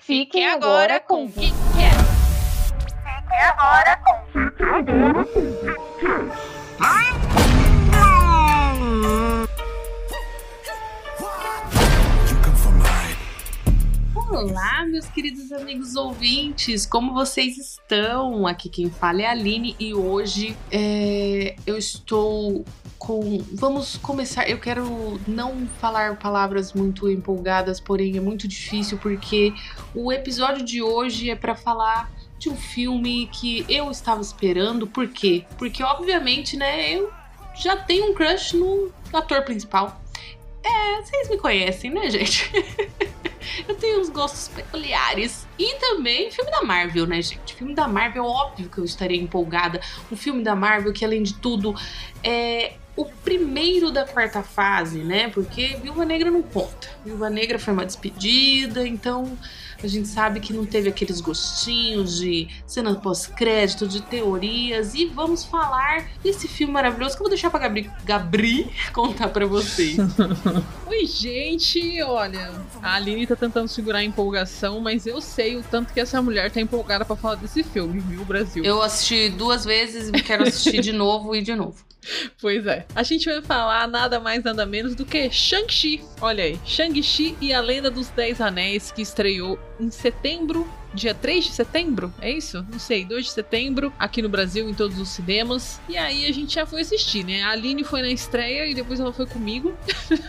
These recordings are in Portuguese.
Fiquem agora. Fiquem agora com o que agora com o Olá, meus queridos amigos ouvintes, como vocês estão? Aqui quem fala é a Aline e hoje é, eu estou com. Vamos começar. Eu quero não falar palavras muito empolgadas, porém é muito difícil porque o episódio de hoje é para falar de um filme que eu estava esperando. Por quê? Porque, obviamente, né, eu já tenho um crush no ator principal. É, vocês me conhecem, né, gente? eu tenho uns gostos peculiares. E também filme da Marvel, né, gente? Filme da Marvel, óbvio que eu estaria empolgada. Um filme da Marvel que, além de tudo, é o primeiro da quarta fase, né? Porque Viúva Negra não conta. Viúva Negra foi uma despedida, então a gente sabe que não teve aqueles gostinhos de cena pós-crédito, de teorias. E vamos falar desse filme maravilhoso que eu vou deixar pra Gabri, Gabri contar pra vocês. Oi, gente! Olha, a Aline tá tentando segurar a empolgação, mas eu sei o tanto que essa mulher tá empolgada para falar desse filme, viu, Brasil? Eu assisti duas vezes e quero assistir de novo e de novo. Pois é. A gente vai falar nada mais nada menos do que Shang-Chi. Olha aí, Shang-Chi e a Lenda dos Dez Anéis, que estreou em setembro dia 3 de setembro, é isso? Não sei, 2 de setembro, aqui no Brasil, em todos os cinemas. E aí a gente já foi assistir, né? A Aline foi na estreia e depois ela foi comigo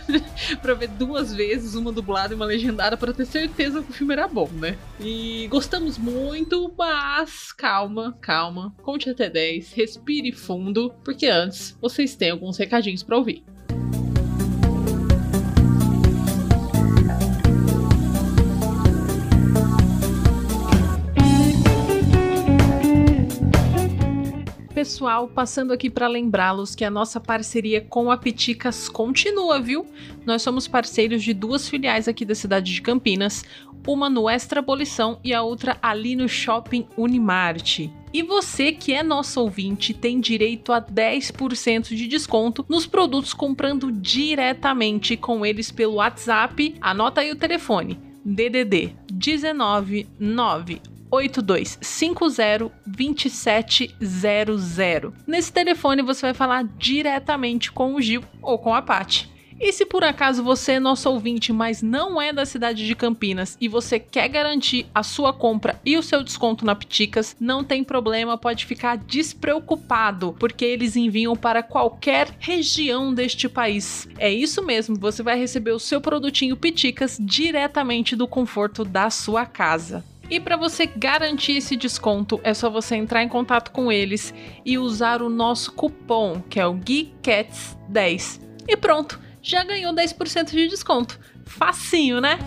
pra ver duas vezes, uma dublada e uma legendada, para ter certeza que o filme era bom, né? E gostamos muito, mas calma, calma, conte até 10, respire fundo, porque antes vocês têm alguns recadinhos para ouvir. Pessoal, passando aqui para lembrá-los que a nossa parceria com a Piticas continua, viu? Nós somos parceiros de duas filiais aqui da cidade de Campinas, uma no Extra Abolição e a outra ali no Shopping Unimarte. E você que é nosso ouvinte tem direito a 10% de desconto nos produtos comprando diretamente com eles pelo WhatsApp. Anota aí o telefone: DDD 19 9 82502700. Nesse telefone você vai falar diretamente com o Gil ou com a Paty. E se por acaso você é nosso ouvinte, mas não é da cidade de Campinas e você quer garantir a sua compra e o seu desconto na Piticas, não tem problema, pode ficar despreocupado, porque eles enviam para qualquer região deste país. É isso mesmo, você vai receber o seu produtinho Piticas diretamente do conforto da sua casa. E para você garantir esse desconto, é só você entrar em contato com eles e usar o nosso cupom, que é o GeekCats10. E pronto, já ganhou 10% de desconto. Facinho, né?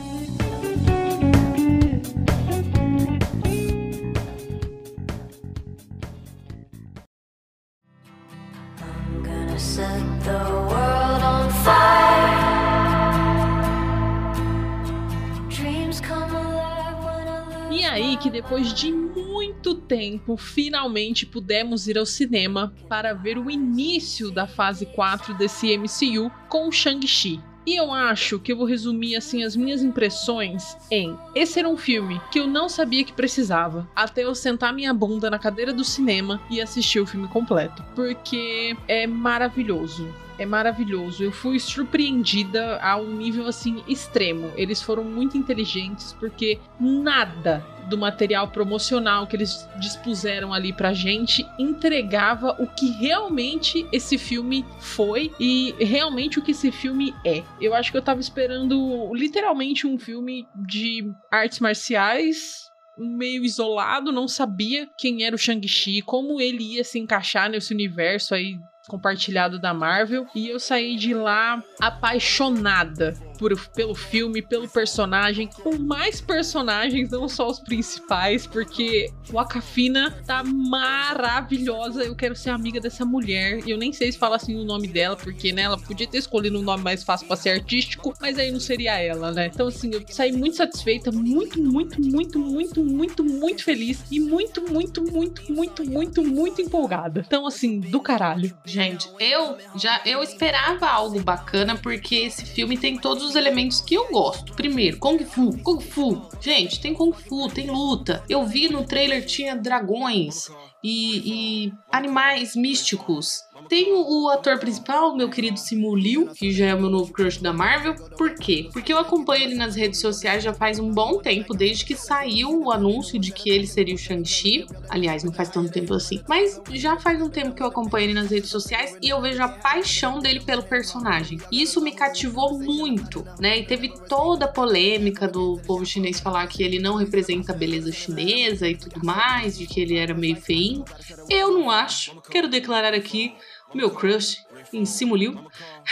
set the world on fire. E aí que depois de muito tempo, finalmente pudemos ir ao cinema para ver o início da fase 4 desse MCU com Shang-Chi. E eu acho que eu vou resumir assim as minhas impressões em esse era um filme que eu não sabia que precisava, até eu sentar minha bunda na cadeira do cinema e assistir o filme completo, porque é maravilhoso é maravilhoso. Eu fui surpreendida a um nível assim extremo. Eles foram muito inteligentes porque nada do material promocional que eles dispuseram ali pra gente entregava o que realmente esse filme foi e realmente o que esse filme é. Eu acho que eu tava esperando literalmente um filme de artes marciais meio isolado, não sabia quem era o Shang-Chi, como ele ia se encaixar nesse universo aí compartilhado da Marvel e eu saí de lá apaixonada por, pelo filme, pelo personagem, com mais personagens, não só os principais, porque o Akafina tá maravilhosa. Eu quero ser amiga dessa mulher. E eu nem sei se fala assim o nome dela, porque né, ela podia ter escolhido um nome mais fácil para ser artístico, mas aí não seria ela, né? Então, assim, eu saí muito satisfeita, muito, muito, muito, muito, muito, muito feliz e muito, muito, muito, muito, muito, muito empolgada. Então, assim, do caralho. Gente, eu já eu esperava algo bacana porque esse filme tem todos os elementos que eu gosto. Primeiro, Kung Fu. Kung Fu. Gente, tem Kung Fu, tem luta. Eu vi no trailer tinha dragões e, e animais místicos. Tem o, ator principal, meu querido Simu Liu, que já é o meu novo crush da Marvel. Por quê? Porque eu acompanho ele nas redes sociais já faz um bom tempo, desde que saiu o anúncio de que ele seria o Shang-Chi. Aliás, não faz tanto tempo assim. Mas já faz um tempo que eu acompanho ele nas redes sociais e eu vejo a paixão dele pelo personagem. E isso me cativou muito, né? E teve toda a polêmica do povo chinês falar que ele não representa a beleza chinesa e tudo mais, de que ele era meio Eu não acho. Quero declarar aqui meu crush em Simuliu.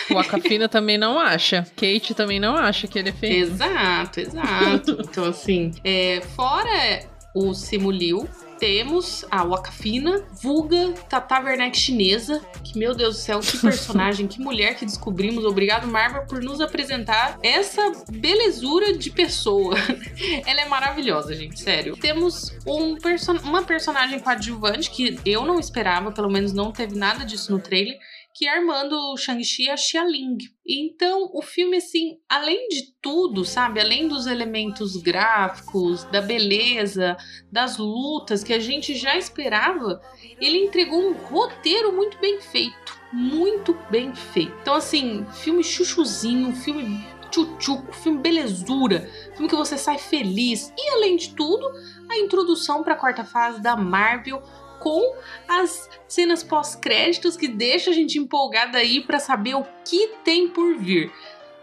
O Acafina também não acha. Kate também não acha que ele é feio. Exato, exato. então, assim, é, fora o Simuliu, temos a Wakafina, vulga Tata Werneck chinesa, que, meu Deus do céu, que personagem, que mulher que descobrimos. Obrigado, Marvel, por nos apresentar essa belezura de pessoa. Ela é maravilhosa, gente, sério. Temos um person uma personagem coadjuvante que eu não esperava, pelo menos não teve nada disso no trailer, que é armando o Shang-Chi a Xia Ling. Então, o filme, assim, além de tudo, sabe? Além dos elementos gráficos, da beleza, das lutas que a gente já esperava, ele entregou um roteiro muito bem feito. Muito bem feito. Então, assim, filme chuchuzinho, filme tchutchuco, filme belezura, filme que você sai feliz. E, além de tudo, a introdução para a quarta fase da Marvel com as cenas pós-créditos que deixa a gente empolgada aí para saber o que tem por vir.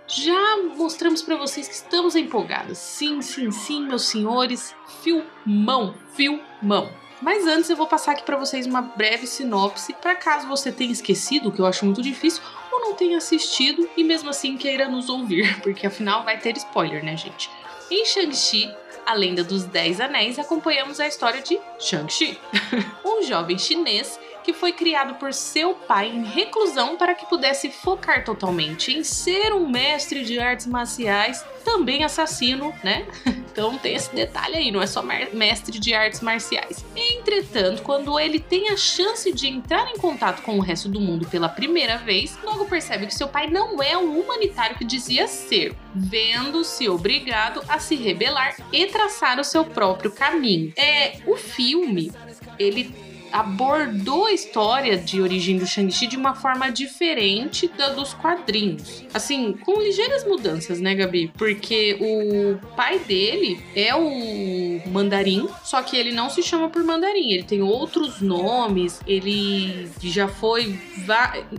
Já mostramos para vocês que estamos empolgados. Sim, sim, sim, meus senhores. Filmão, filmão. Mas antes eu vou passar aqui para vocês uma breve sinopse, para caso você tenha esquecido, que eu acho muito difícil, ou não tenha assistido e mesmo assim queira nos ouvir, porque afinal vai ter spoiler, né, gente? Em Shang-Chi, a Lenda dos Dez Anéis, acompanhamos a história de Shang-Chi, um jovem chinês que foi criado por seu pai em reclusão para que pudesse focar totalmente em ser um mestre de artes marciais, também assassino, né? Então tem esse detalhe aí, não é só mestre de artes marciais. Entretanto, quando ele tem a chance de entrar em contato com o resto do mundo pela primeira vez, logo percebe que seu pai não é o humanitário que dizia ser, vendo-se obrigado a se rebelar e traçar o seu próprio caminho. É, o filme, ele abordou a história de origem do Shang-Chi de uma forma diferente da dos quadrinhos. Assim, com ligeiras mudanças, né, Gabi? Porque o pai dele é o Mandarim, só que ele não se chama por Mandarim, ele tem outros nomes, ele já foi.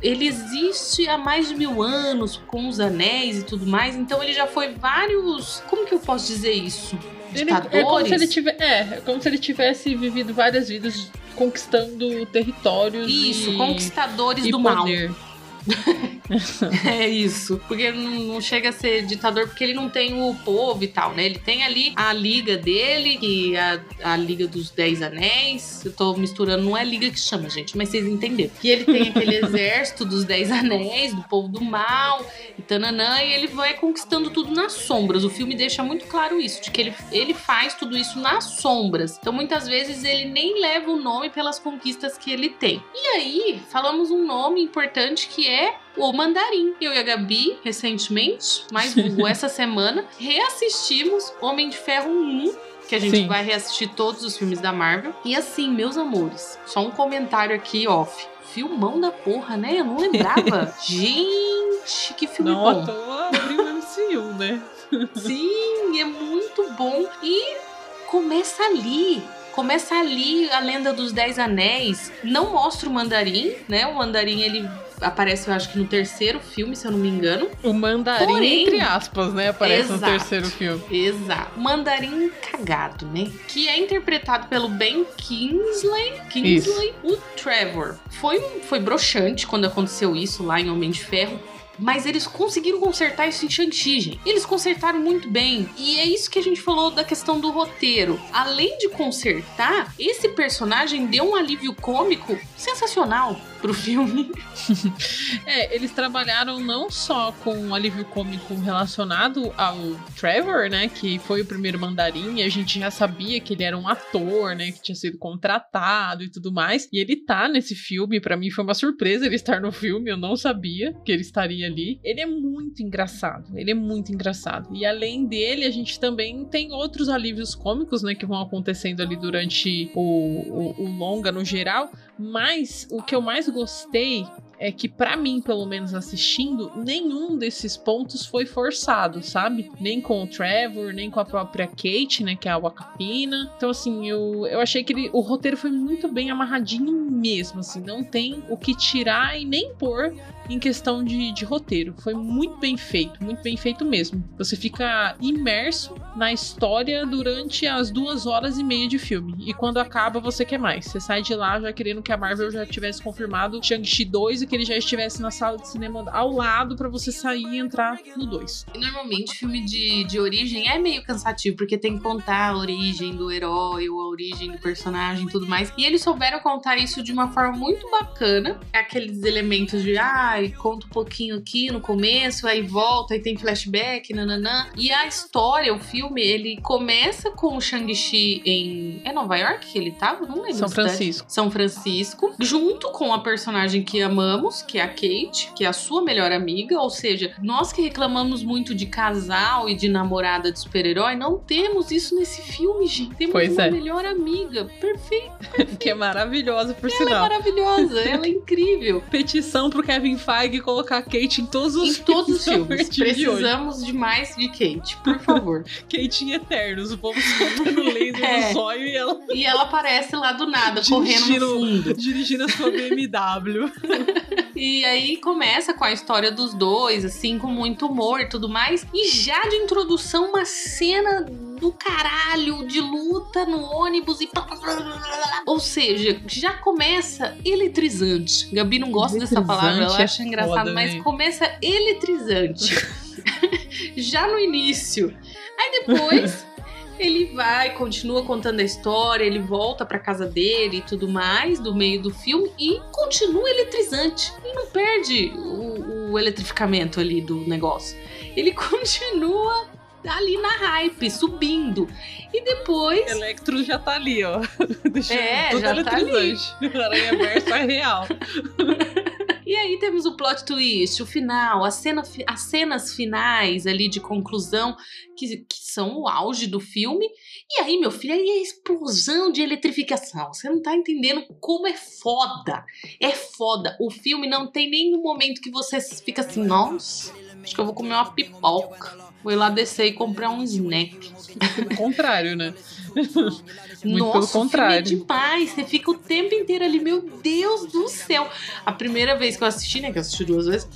Ele existe há mais de mil anos com os anéis e tudo mais, então ele já foi vários. Como que eu posso dizer isso? Ele, é, como se ele tive, é, é como se ele tivesse vivido várias vidas conquistando territórios. Isso, e, conquistadores e do poder. mal. é isso. Porque ele não chega a ser ditador porque ele não tem o povo e tal, né? Ele tem ali a liga dele, que é a, a Liga dos Dez Anéis. Eu tô misturando, não é liga que chama, gente, mas vocês entenderam. E ele tem aquele exército dos Dez Anéis, do povo do mal, e tananã, e ele vai conquistando tudo nas sombras. O filme deixa muito claro isso, de que ele, ele faz tudo isso nas sombras. Então, muitas vezes, ele nem leva o nome pelas conquistas que ele tem. E aí, falamos um nome importante que é o Mandarim. Eu e a Gabi, recentemente, mais essa semana, reassistimos Homem de Ferro 1 que a gente Sim. vai reassistir todos os filmes da Marvel. E assim, meus amores, só um comentário aqui off. Filmão da porra, né? Eu não lembrava. gente, que filme Não bom. abriu o MCU, né? Sim, é muito bom. E começa ali. Começa ali a lenda dos Dez Anéis. Não mostra o mandarim, né? O mandarim ele aparece, eu acho que no terceiro filme, se eu não me engano. O mandarim, Porém- entre aspas, né? Aparece Exato. no terceiro filme. Exato. Mandarim cagado, né? Que é interpretado pelo Ben Kingsley. Kingsley, o Trevor. Foi, foi broxante quando aconteceu isso lá em Homem de Ferro. Mas eles conseguiram consertar isso em Shang-Chi, gente. Eles consertaram muito bem. E é isso que a gente falou da questão do roteiro. Além de consertar, esse personagem deu um alívio cômico sensacional. Pro filme. é, eles trabalharam não só com um alívio cômico relacionado ao Trevor, né? Que foi o primeiro mandarim, e a gente já sabia que ele era um ator, né? Que tinha sido contratado e tudo mais. E ele tá nesse filme, para mim foi uma surpresa ele estar no filme, eu não sabia que ele estaria ali. Ele é muito engraçado, ele é muito engraçado. E além dele, a gente também tem outros alívios cômicos, né? Que vão acontecendo ali durante o, o, o longa no geral. Mas o que eu mais gostei é que para mim, pelo menos assistindo, nenhum desses pontos foi forçado, sabe? Nem com o Trevor, nem com a própria Kate, né, que é a Wakapina. Então assim, eu, eu achei que ele, o roteiro foi muito bem amarradinho mesmo, assim, não tem o que tirar e nem pôr em questão de, de roteiro. Foi muito bem feito, muito bem feito mesmo. Você fica imerso na história durante as duas horas e meia de filme. E quando acaba, você quer mais. Você sai de lá já querendo que a Marvel já tivesse confirmado Shang-Chi 2 e que ele já estivesse na sala de cinema ao lado para você sair e entrar no 2. Normalmente, filme de, de origem é meio cansativo, porque tem que contar a origem do herói, ou a origem do personagem e tudo mais. E eles souberam contar isso de uma forma muito bacana. Aqueles elementos de, ah, conta um pouquinho aqui no começo, aí volta, aí tem flashback, nananã. E a história, o filme, ele começa com o Shang-Chi em. É Nova York que ele tava? Não lembro. São Francisco. São Francisco, junto com a personagem que amamos, que é a Kate, que é a sua melhor amiga. Ou seja, nós que reclamamos muito de casal e de namorada de super-herói, não temos isso nesse filme, gente. Temos pois uma é. melhor amiga. Perfeito. que é maravilhosa, por Ela sinal. é maravilhosa, ela é incrível. Petição pro Kevin Feige colocar a Kate em todos os Em todos os filmes. partir de. Precisamos de mais de Kate, por favor. Kate em Eternos, o povo soltando laser É. no zóio e ela E ela aparece lá do nada, correndo no fundo. dirigindo a sua BMW. E aí começa com a história dos dois, assim, com muito humor e tudo mais. E já de introdução, uma cena do caralho de luta no ônibus e. Ou seja, já começa eletrizante. Gabi não gosta dessa palavra, ela é acha engraçado, foda, mas né? começa eletrizante. já no início. Aí depois. Ele vai, continua contando a história, ele volta pra casa dele e tudo mais, do meio do filme, e continua eletrizante. E não perde o, o eletrificamento ali do negócio. Ele continua ali na hype, subindo. E depois. Electro já tá ali, ó. Deixa É, tudo já tá ali. eletrizante. Aranha Verso é real. E aí temos o plot twist, o final, a cena, as cenas finais ali de conclusão, que, que são o auge do filme. E aí, meu filho, aí é explosão de eletrificação. Você não tá entendendo como é foda. É foda. O filme não tem nenhum momento que você fica assim, nossa, acho que eu vou comer uma pipoca. Vou ir lá descer e comprar um snack. Pelo contrário, né? Muito Nossa, pelo o filme contrário. é demais. Você fica o tempo inteiro ali, meu Deus do céu. A primeira vez que eu assisti, né? Que eu assisti duas vezes.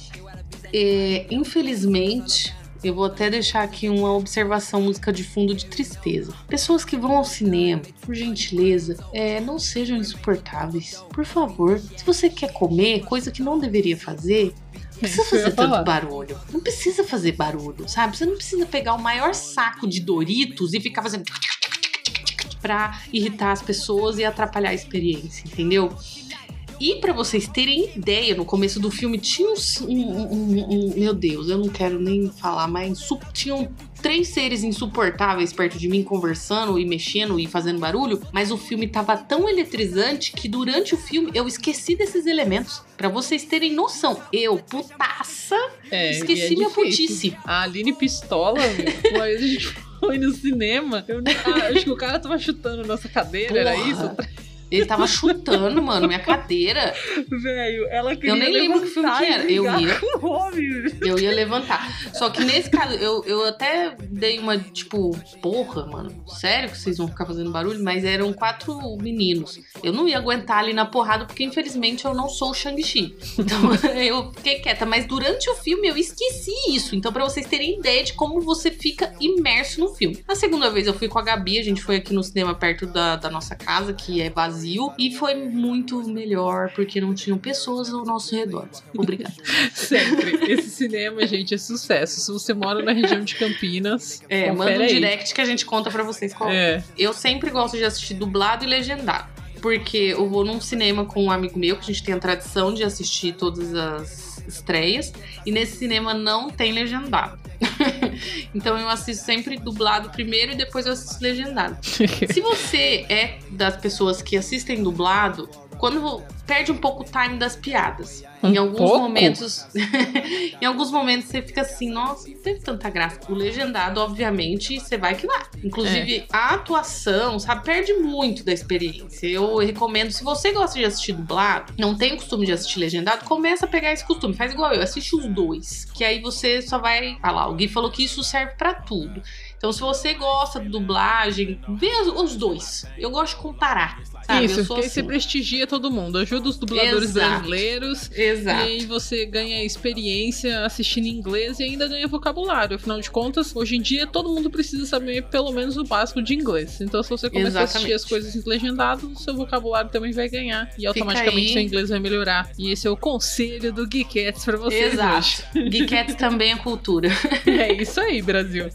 é, infelizmente, eu vou até deixar aqui uma observação, música de fundo de tristeza. Pessoas que vão ao cinema, por gentileza, é, não sejam insuportáveis. Por favor, se você quer comer, coisa que não deveria fazer, não precisa fazer tanto barulho. Não precisa fazer barulho, sabe? Você não precisa pegar o maior saco de Doritos e ficar fazendo pra irritar as pessoas e atrapalhar a experiência, entendeu? E pra vocês terem ideia, no começo do filme tinha uns- um, um- um- meu Deus, eu não quero nem falar, mas tinham três seres insuportáveis perto de mim conversando e mexendo e fazendo barulho, mas o filme tava tão eletrizante que durante o filme eu esqueci desses elementos. Pra vocês terem noção, eu, putaça, É, esqueci e é minha difícil. putice. A Aline Pistola, uma vez a gente foi no cinema. Eu ah, acho que o cara tava chutando nossa cadeira, era Porra. isso? Ele tava chutando, mano, minha cadeira. Velho, ela queria nem lembro que filme que era. Eu ia. Eu ia levantar. Só que nesse caso, eu, eu até dei uma, tipo, porra, mano. Sério que vocês vão ficar fazendo barulho? Mas eram quatro meninos. Eu não ia aguentar ali na porrada, porque infelizmente eu não sou o Shang-Chi. Então eu fiquei quieta. Mas durante o filme eu esqueci isso. Então, pra vocês terem ideia de como você fica imerso no filme. A segunda vez eu fui com a Gabi, a gente foi aqui no cinema perto da, da nossa casa, que é vazio. E foi muito melhor, porque não tinham pessoas ao nosso redor. Obrigada. Sempre. Esse cinema, gente, é sucesso. Se você mora na região de Campinas, É, manda um aí. direct que a gente conta pra vocês qual é. É, Eu sempre gosto de assistir dublado e legendado. Porque eu vou num cinema com um amigo meu, que a gente tem a tradição de assistir todas as estreias, e nesse cinema não tem legendado. então eu assisto sempre dublado primeiro e depois eu assisto legendado. Se você é das pessoas que assistem dublado, quando perde um pouco o time das piadas. Um em alguns pouco? momentos. em alguns momentos você fica assim, nossa, não teve tanta graça. O legendado, obviamente, você vai que vai. Inclusive, É. a atuação, sabe, perde muito da experiência. Eu recomendo, se você gosta de assistir dublado, não tem costume de assistir legendado, começa a pegar esse costume. Faz igual eu, assiste os dois. Que aí você só vai. Ah lá, o Gui falou que isso serve pra tudo. Então, se você gosta de dublagem, vê os- dois. Eu gosto de comparar. Sabe? Isso, porque aí você assim. prestigia todo mundo. Ajuda os dubladores Exato. brasileiros. E Exato. aí você ganha experiência assistindo inglês e ainda ganha vocabulário. Afinal de contas, hoje em dia todo mundo precisa saber pelo menos o básico de inglês. Então, se você começar a assistir as coisas em legendado, o seu vocabulário também vai ganhar. E automaticamente seu inglês vai melhorar. E esse é o conselho do Geekettes pra vocês Exato. Geekettes também é cultura. É isso aí, Brasil.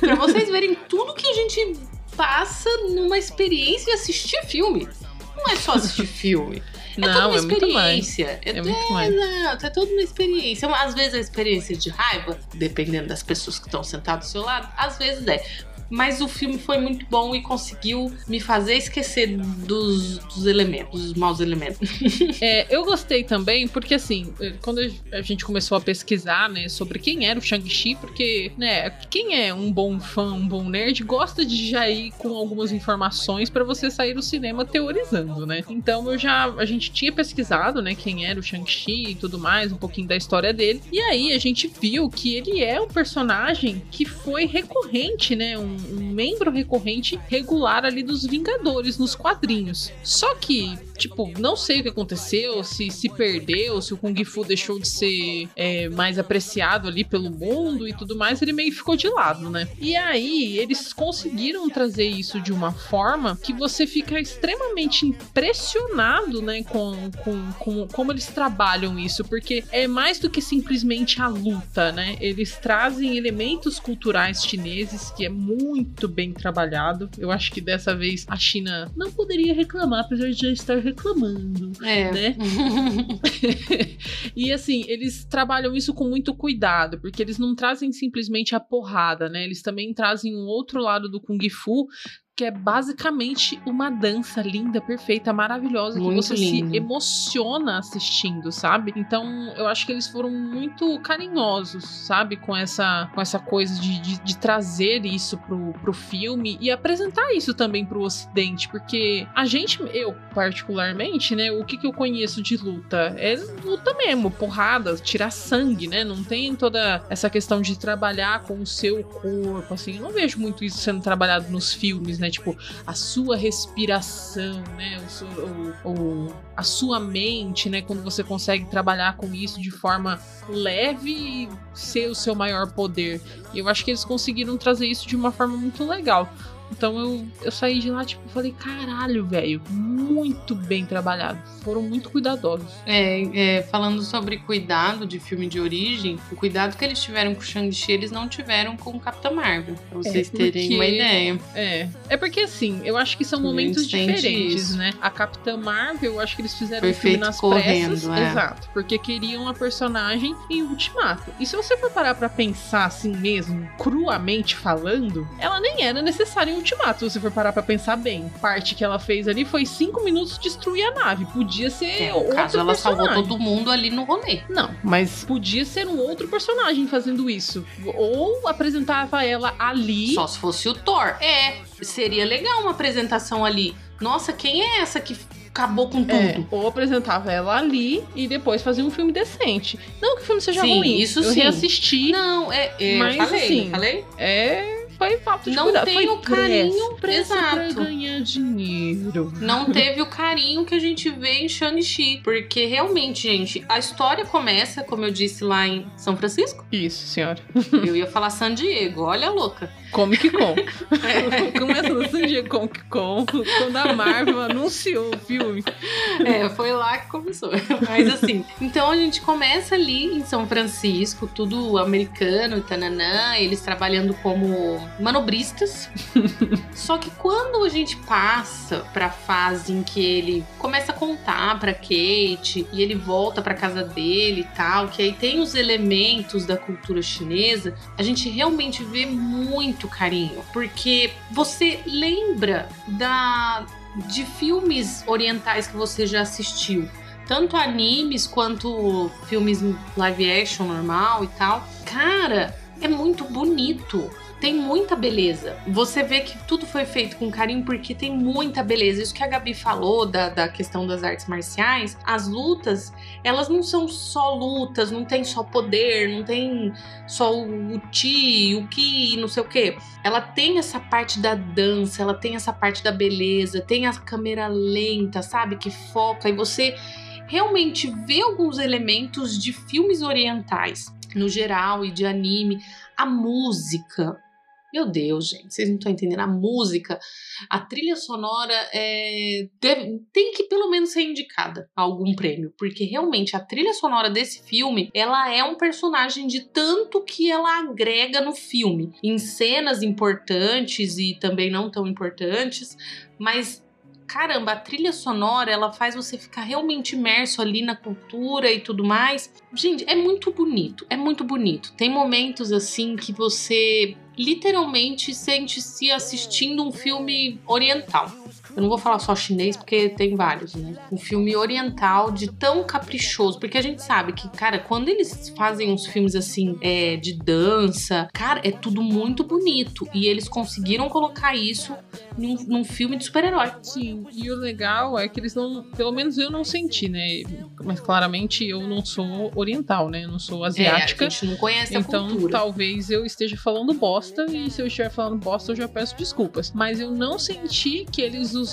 pra vocês verem tudo que a gente passa numa experiência de assistir filme. Não é só assistir filme. É toda Não, uma é muito mais. experiência. É muito mais. Exato, é toda uma experiência. Às vezes a experiência de raiva, dependendo das pessoas que estão sentadas do seu lado, às vezes é. Mas o filme foi muito bom e conseguiu me fazer esquecer dos, dos elementos, dos maus elementos. É, eu gostei também, porque assim, quando a gente começou a pesquisar, né, sobre quem era o Shang-Chi, porque, né, quem é um bom fã, um bom nerd, gosta de já ir com algumas informações pra você sair do cinema teorizando, né? Então eu já, a gente tinha pesquisado, né, quem era o Shang-Chi e tudo mais, um pouquinho da história dele, e aí a gente viu que ele é um personagem que foi recorrente, né, um, um membro recorrente regular ali dos Vingadores nos quadrinhos. Só que, tipo, não sei o que aconteceu, se se perdeu, se o Kung Fu deixou de ser é, mais apreciado ali pelo mundo e tudo mais, ele meio ficou de lado, né? E aí, eles conseguiram trazer isso de uma forma que você fica extremamente impressionado, né, com, com, com como eles trabalham isso, porque é mais do que simplesmente a luta, né? Eles trazem elementos culturais chineses que é muito bem trabalhado. Eu acho que dessa vez a China não poderia reclamar, apesar de já estar reclamando É. né? e assim, eles trabalham isso com muito cuidado, porque eles não trazem simplesmente a porrada, né? Eles também trazem um outro lado do Kung Fu. Que é basicamente uma dança linda, perfeita, maravilhosa, Muito que você lindo. se emociona assistindo, sabe? Então, eu acho que eles foram muito carinhosos, sabe? Com essa, com essa coisa de, de, de trazer isso pro, pro filme e apresentar isso também pro ocidente, porque a gente, eu particularmente, né, o que, que eu conheço de luta? É luta mesmo, porrada, tirar sangue, né? Não tem toda essa questão de trabalhar com o seu corpo, assim. Eu não vejo muito isso sendo trabalhado nos filmes, né? Tipo, a sua respiração, né? O, o- o- a sua mente, né? Quando você consegue trabalhar com isso de forma leve e ser o seu maior poder. E eu acho que eles conseguiram trazer isso de uma forma muito legal. Então eu, eu saí de lá, tipo, falei, caralho, velho, muito bem trabalhado. Foram muito cuidadosos. É, é, falando sobre cuidado de filme de origem, o cuidado que eles tiveram com o Shang-Chi, eles não tiveram com o Capitão Marvel, pra vocês terem porque- uma ideia. É. É porque assim, eu acho que são momentos diferentes, isso. né? A Capitã Marvel, eu acho que eles fizeram Foi o filme feito nas correndo, pressas. é. Exato. Porque queriam a personagem em Ultimato. E se você for parar pra pensar assim mesmo, cruamente falando, ela nem era necessária em Ultimato, se você for parar pra pensar bem. Parte que ela fez ali foi cinco minutos destruir a nave. Podia ser É, outro caso, ela salvou todo mundo ali no rolê. Não, mas podia ser um outro personagem fazendo isso. Ou apresentava ela ali. Só se fosse o Thor. É, seria legal uma apresentação ali. Nossa, quem é essa que acabou com É, tudo? ou apresentava ela ali e depois fazia um filme decente. Não que o filme seja Sim, ruim. isso eu sim. reassisti. Não, é, é Mas, eu falei, assim, falei? É. Foi falta de Não cuidado. tem foi o carinho, pra exato. ganhar dinheiro. Não teve o carinho que a gente vê em Shang-Chi. Porque realmente, gente, a história começa, como eu disse lá em São Francisco. Isso, senhora. Eu ia falar San Diego, olha a louca. Comic Con. Começa no San Diego Comic Con, quando a Marvel anunciou o filme. É, foi lá que começou. Mas assim, então a gente começa ali em São Francisco, tudo americano, tananã, eles trabalhando como manobristas. Só que quando a gente passa pra fase em que ele começa a contar pra Kate e ele volta pra casa dele e tal, que aí tem os elementos da cultura chinesa, a gente realmente vê muito carinho, porque você lembra da de filmes orientais que você já assistiu tanto animes quanto filmes live action normal e tal. Cara, é muito bonito. Tem muita beleza. Você vê que tudo foi feito com carinho porque tem muita beleza. Isso que a Gabi falou da, da questão das artes marciais, as lutas, elas não são só lutas, não tem só poder, não tem só o, ti, o ki, não sei o que. Ela tem essa parte da dança, ela tem essa parte da beleza, tem a câmera lenta, sabe? Que foca e você realmente vê alguns elementos de filmes orientais no geral e de anime, a música. Meu Deus, gente, vocês não estão entendendo. A música, a trilha sonora é, deve, tem que pelo menos ser indicada a algum prêmio, porque realmente a trilha sonora desse filme ela é um personagem de tanto que ela agrega no filme, em cenas importantes e também não tão importantes, mas caramba, a trilha sonora ela faz você ficar realmente imerso ali na cultura e tudo mais. Gente, é muito bonito, é muito bonito. Tem momentos assim que você literalmente sente-se assistindo um filme oriental. Eu não vou falar só chinês porque tem vários, né? Um filme oriental de tão caprichoso, porque a gente sabe que, cara, quando eles fazem uns filmes assim é, de dança, cara, é tudo muito bonito e eles conseguiram colocar isso num, num filme de super-herói. Sim, e o legal é que eles não, pelo menos eu não senti, né? Mas claramente eu não sou oriental, né? Eu não sou asiática. É, a gente não conhece a então, cultura. talvez eu esteja falando bosta, e se eu estiver falando bosta, eu já peço desculpas. Mas eu não senti que eles usaram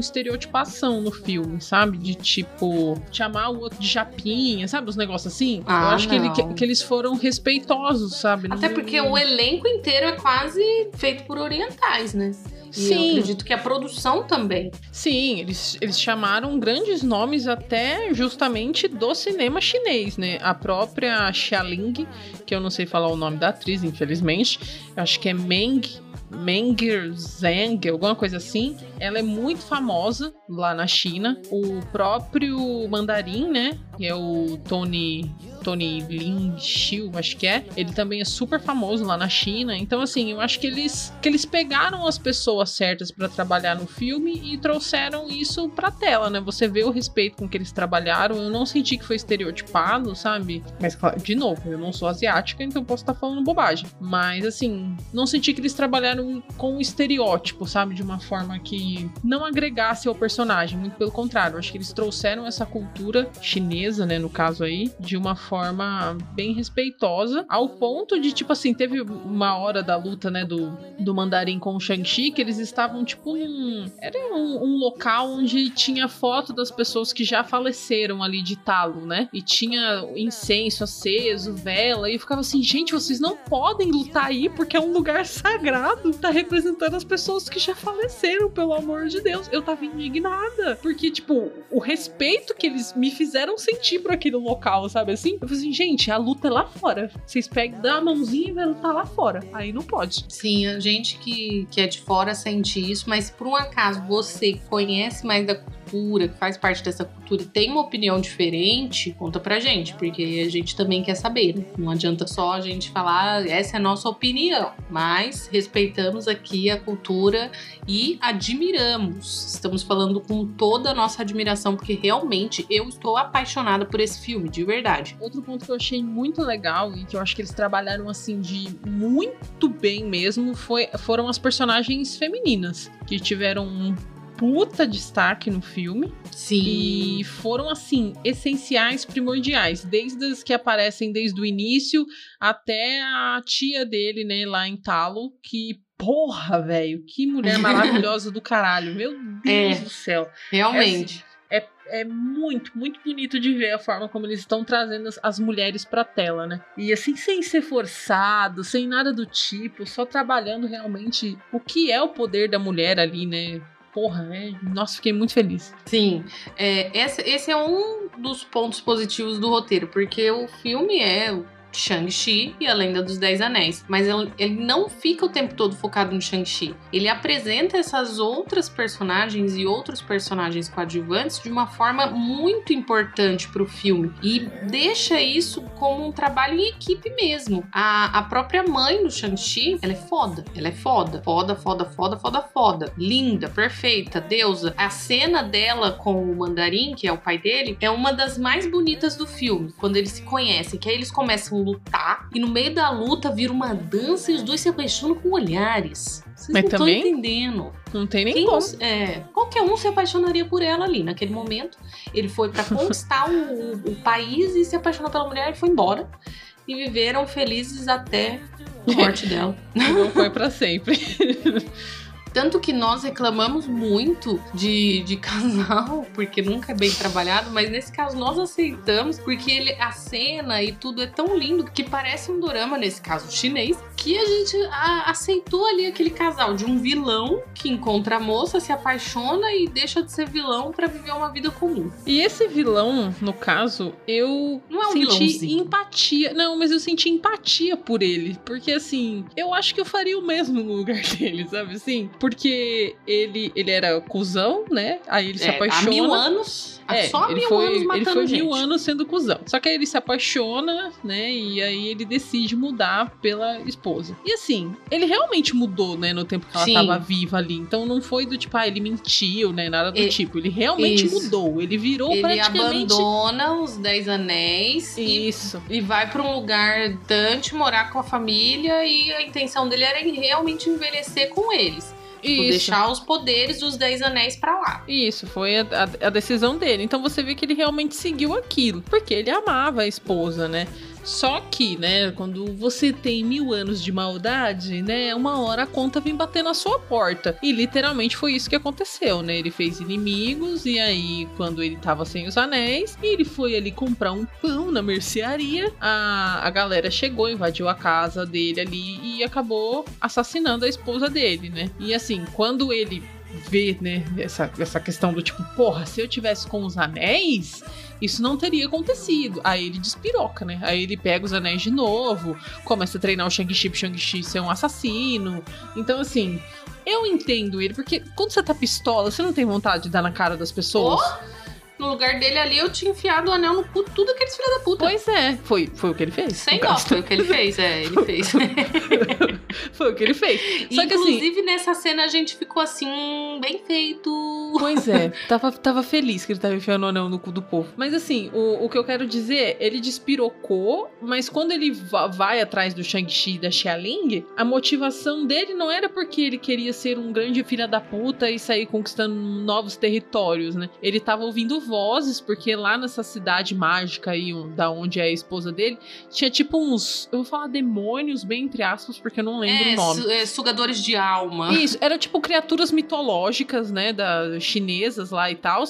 estereotipação no filme, sabe? De tipo, chamar o outro de japinha, sabe? Os negócios assim. Ah, eu acho que, ele- que- que eles foram respeitosos, sabe? Até porque o elenco inteiro é quase feito por orientais, né? E eu Sim. acredito que a produção também. Sim, eles, eles chamaram grandes nomes até justamente do cinema chinês, né? A própria Xialing, que eu não sei falar o nome da atriz, infelizmente, eu acho que é Meng. Menger Zhang, alguma coisa assim. Ela é muito famosa lá na China. O próprio mandarim, né? Que é o Tony Tony Lin Xiu, acho que é. Ele também é super famoso lá na China. Então, assim, eu acho que eles, que eles pegaram as pessoas certas pra trabalhar no filme e trouxeram isso pra tela, né? Você vê o respeito com que eles trabalharam. Eu não senti que foi estereotipado, sabe? Mas, claro, de novo, eu não sou asiática, então eu posso estar falando bobagem. Mas, assim, não senti que eles trabalharam com o estereótipo, sabe? De uma forma que não agregasse ao personagem. Muito pelo contrário, eu acho que eles trouxeram essa cultura chinesa, né? No caso aí, de uma forma bem respeitosa, ao ponto de, tipo assim, teve uma hora da luta, né, do, do mandarim com o Shang-Chi, que eles estavam, tipo, num. Era um, um local onde tinha foto das pessoas que já faleceram ali de talo, né? E tinha incenso aceso, vela, e eu ficava assim, gente, vocês não podem lutar aí porque é um lugar sagrado, tá representando as pessoas que já faleceram, pelo amor de Deus. Eu tava indignada, porque, tipo, o respeito que eles me fizeram sentir por aquele local, sabe assim? Eu falei assim, gente, a luta é lá fora. Vocês pegam, dá a mãozinha e vai lutar lá fora. Aí não pode. Sim, a gente que, que é de fora sente isso, mas por um acaso você conhece mais da cultura, que faz parte dessa cultura e tem uma opinião diferente, conta pra gente, porque a gente também quer saber, né? Não adianta só a gente falar, "Ah, essa é a nossa opinião, mas respeitamos aqui a cultura e admiramos. Estamos falando com toda a nossa admiração, porque realmente eu estou apaixonada por esse filme, de verdade. Outro ponto que eu achei muito legal e que eu acho que eles trabalharam assim de muito bem mesmo foi, foram as personagens femininas que tiveram um puta destaque no filme Sim. e foram assim essenciais, primordiais, desde as que aparecem desde o início até a tia dele, né, lá em Talo, que porra, velho, que mulher maravilhosa do caralho. Meu Deus É. do céu. Realmente. É, é muito, muito bonito de ver a forma como eles estão trazendo as, as mulheres pra tela, né? E assim, sem ser forçado, sem nada do tipo, só trabalhando realmente o que é o poder da mulher ali, né? Porra, é... nossa, fiquei muito feliz. Sim, é, esse, esse é um dos pontos positivos do roteiro, porque o filme é Shang-Chi e a Lenda dos Dez Anéis. Mas ele, não fica o tempo todo focado no Shang-Chi. Ele apresenta essas outras personagens e outros personagens coadjuvantes de uma forma muito importante pro filme. E deixa isso como um trabalho em equipe mesmo. A, a própria mãe do Shang-Chi, ela é foda. Ela é foda. Foda, foda, foda, foda, foda. Linda, perfeita, deusa. A cena dela com o Mandarim, que é o pai dele, é uma das mais bonitas do filme. Quando eles se conhecem, que aí eles começam lutar e no meio da luta vira uma dança e os dois se apaixonam com olhares. Vocês Mas não estão entendendo. Não tem nem Quem, como. é, qualquer um se apaixonaria por ela ali naquele momento. Ele foi pra conquistar o, o país e se apaixonou pela mulher e foi embora. E viveram felizes até a morte dela. Não foi pra sempre. Tanto que nós reclamamos muito de, de casal, porque nunca é bem trabalhado, mas nesse caso nós aceitamos, porque ele, a cena e tudo é tão lindo que parece um dorama, nesse caso chinês, que a gente a- aceitou ali aquele casal de um vilão que encontra a moça, se apaixona e deixa de ser vilão pra viver uma vida comum. E esse vilão, no caso, eu Não é um senti vilãozinho. empatia. Não, mas eu senti empatia por ele. Porque, assim, eu acho que eu faria o mesmo no lugar dele, sabe assim? Porque ele, ele era cuzão, né? Aí ele se É, apaixona. Há mil anos, É, só ele mil foi, anos ele matando foi gente. mil anos sendo cuzão. Só que aí ele se apaixona, né? E aí ele decide mudar pela esposa. E assim, ele realmente mudou, né? No tempo que ela Sim. tava viva ali. Então não foi do tipo, ah, ele mentiu, né? Nada do E- tipo. Ele realmente Isso. mudou. Ele virou Ele praticamente. abandona os Dez Anéis e Isso. E vai pra um lugar distante, morar com a família, e a intenção dele era realmente envelhecer com eles. Tipo, deixar os poderes dos Dez Anéis pra lá. Isso, foi a, a- a decisão dele. Então você vê que ele realmente seguiu aquilo. Porque ele amava a esposa, né? Só que, né, quando você tem mil anos de maldade, né, uma hora a conta vem bater na sua porta. E literalmente foi isso que aconteceu, né? Ele fez inimigos, e aí, quando ele tava sem os anéis, ele foi ali comprar um pão na mercearia. A, a galera chegou, invadiu a casa dele ali e acabou assassinando a esposa dele, né? E assim, quando ele vê, né, essa, essa questão do tipo, porra, se eu tivesse com os anéis, isso não teria acontecido. Aí ele despiroca, né? Aí ele pega os anéis de novo, começa a treinar o Shang-Chi Shang-Chi ser um assassino. Então, assim, eu entendo ele, porque quando você tá pistola, você não tem vontade de dar na cara das pessoas. No lugar dele ali, eu tinha enfiado o anel no cu, tudo aqueles filha da puta. Pois é, foi, foi o que ele fez. Sem dó, foi o que ele fez, é, ele fez. Foi o que ele fez. Só que assim, Inclusive, nessa cena a gente ficou assim, bem feito. Pois é, tava, tava feliz que ele tava enfiando o anel no cu do povo. Mas assim, o, o que eu quero dizer, ele despirocou, mas quando ele va- vai atrás do Shang-Chi e da Xialing, a motivação dele não era porque ele queria ser um grande filho da puta e sair conquistando novos territórios, né? Ele tava ouvindo vozes, porque lá nessa cidade mágica aí, um- da onde é a esposa dele, tinha tipo uns, eu vou falar demônios, bem entre aspas, porque eu não lembro É, o nome. su- é, sugadores de alma. Isso, era tipo criaturas mitológicas, né, da, chinesas lá e tal,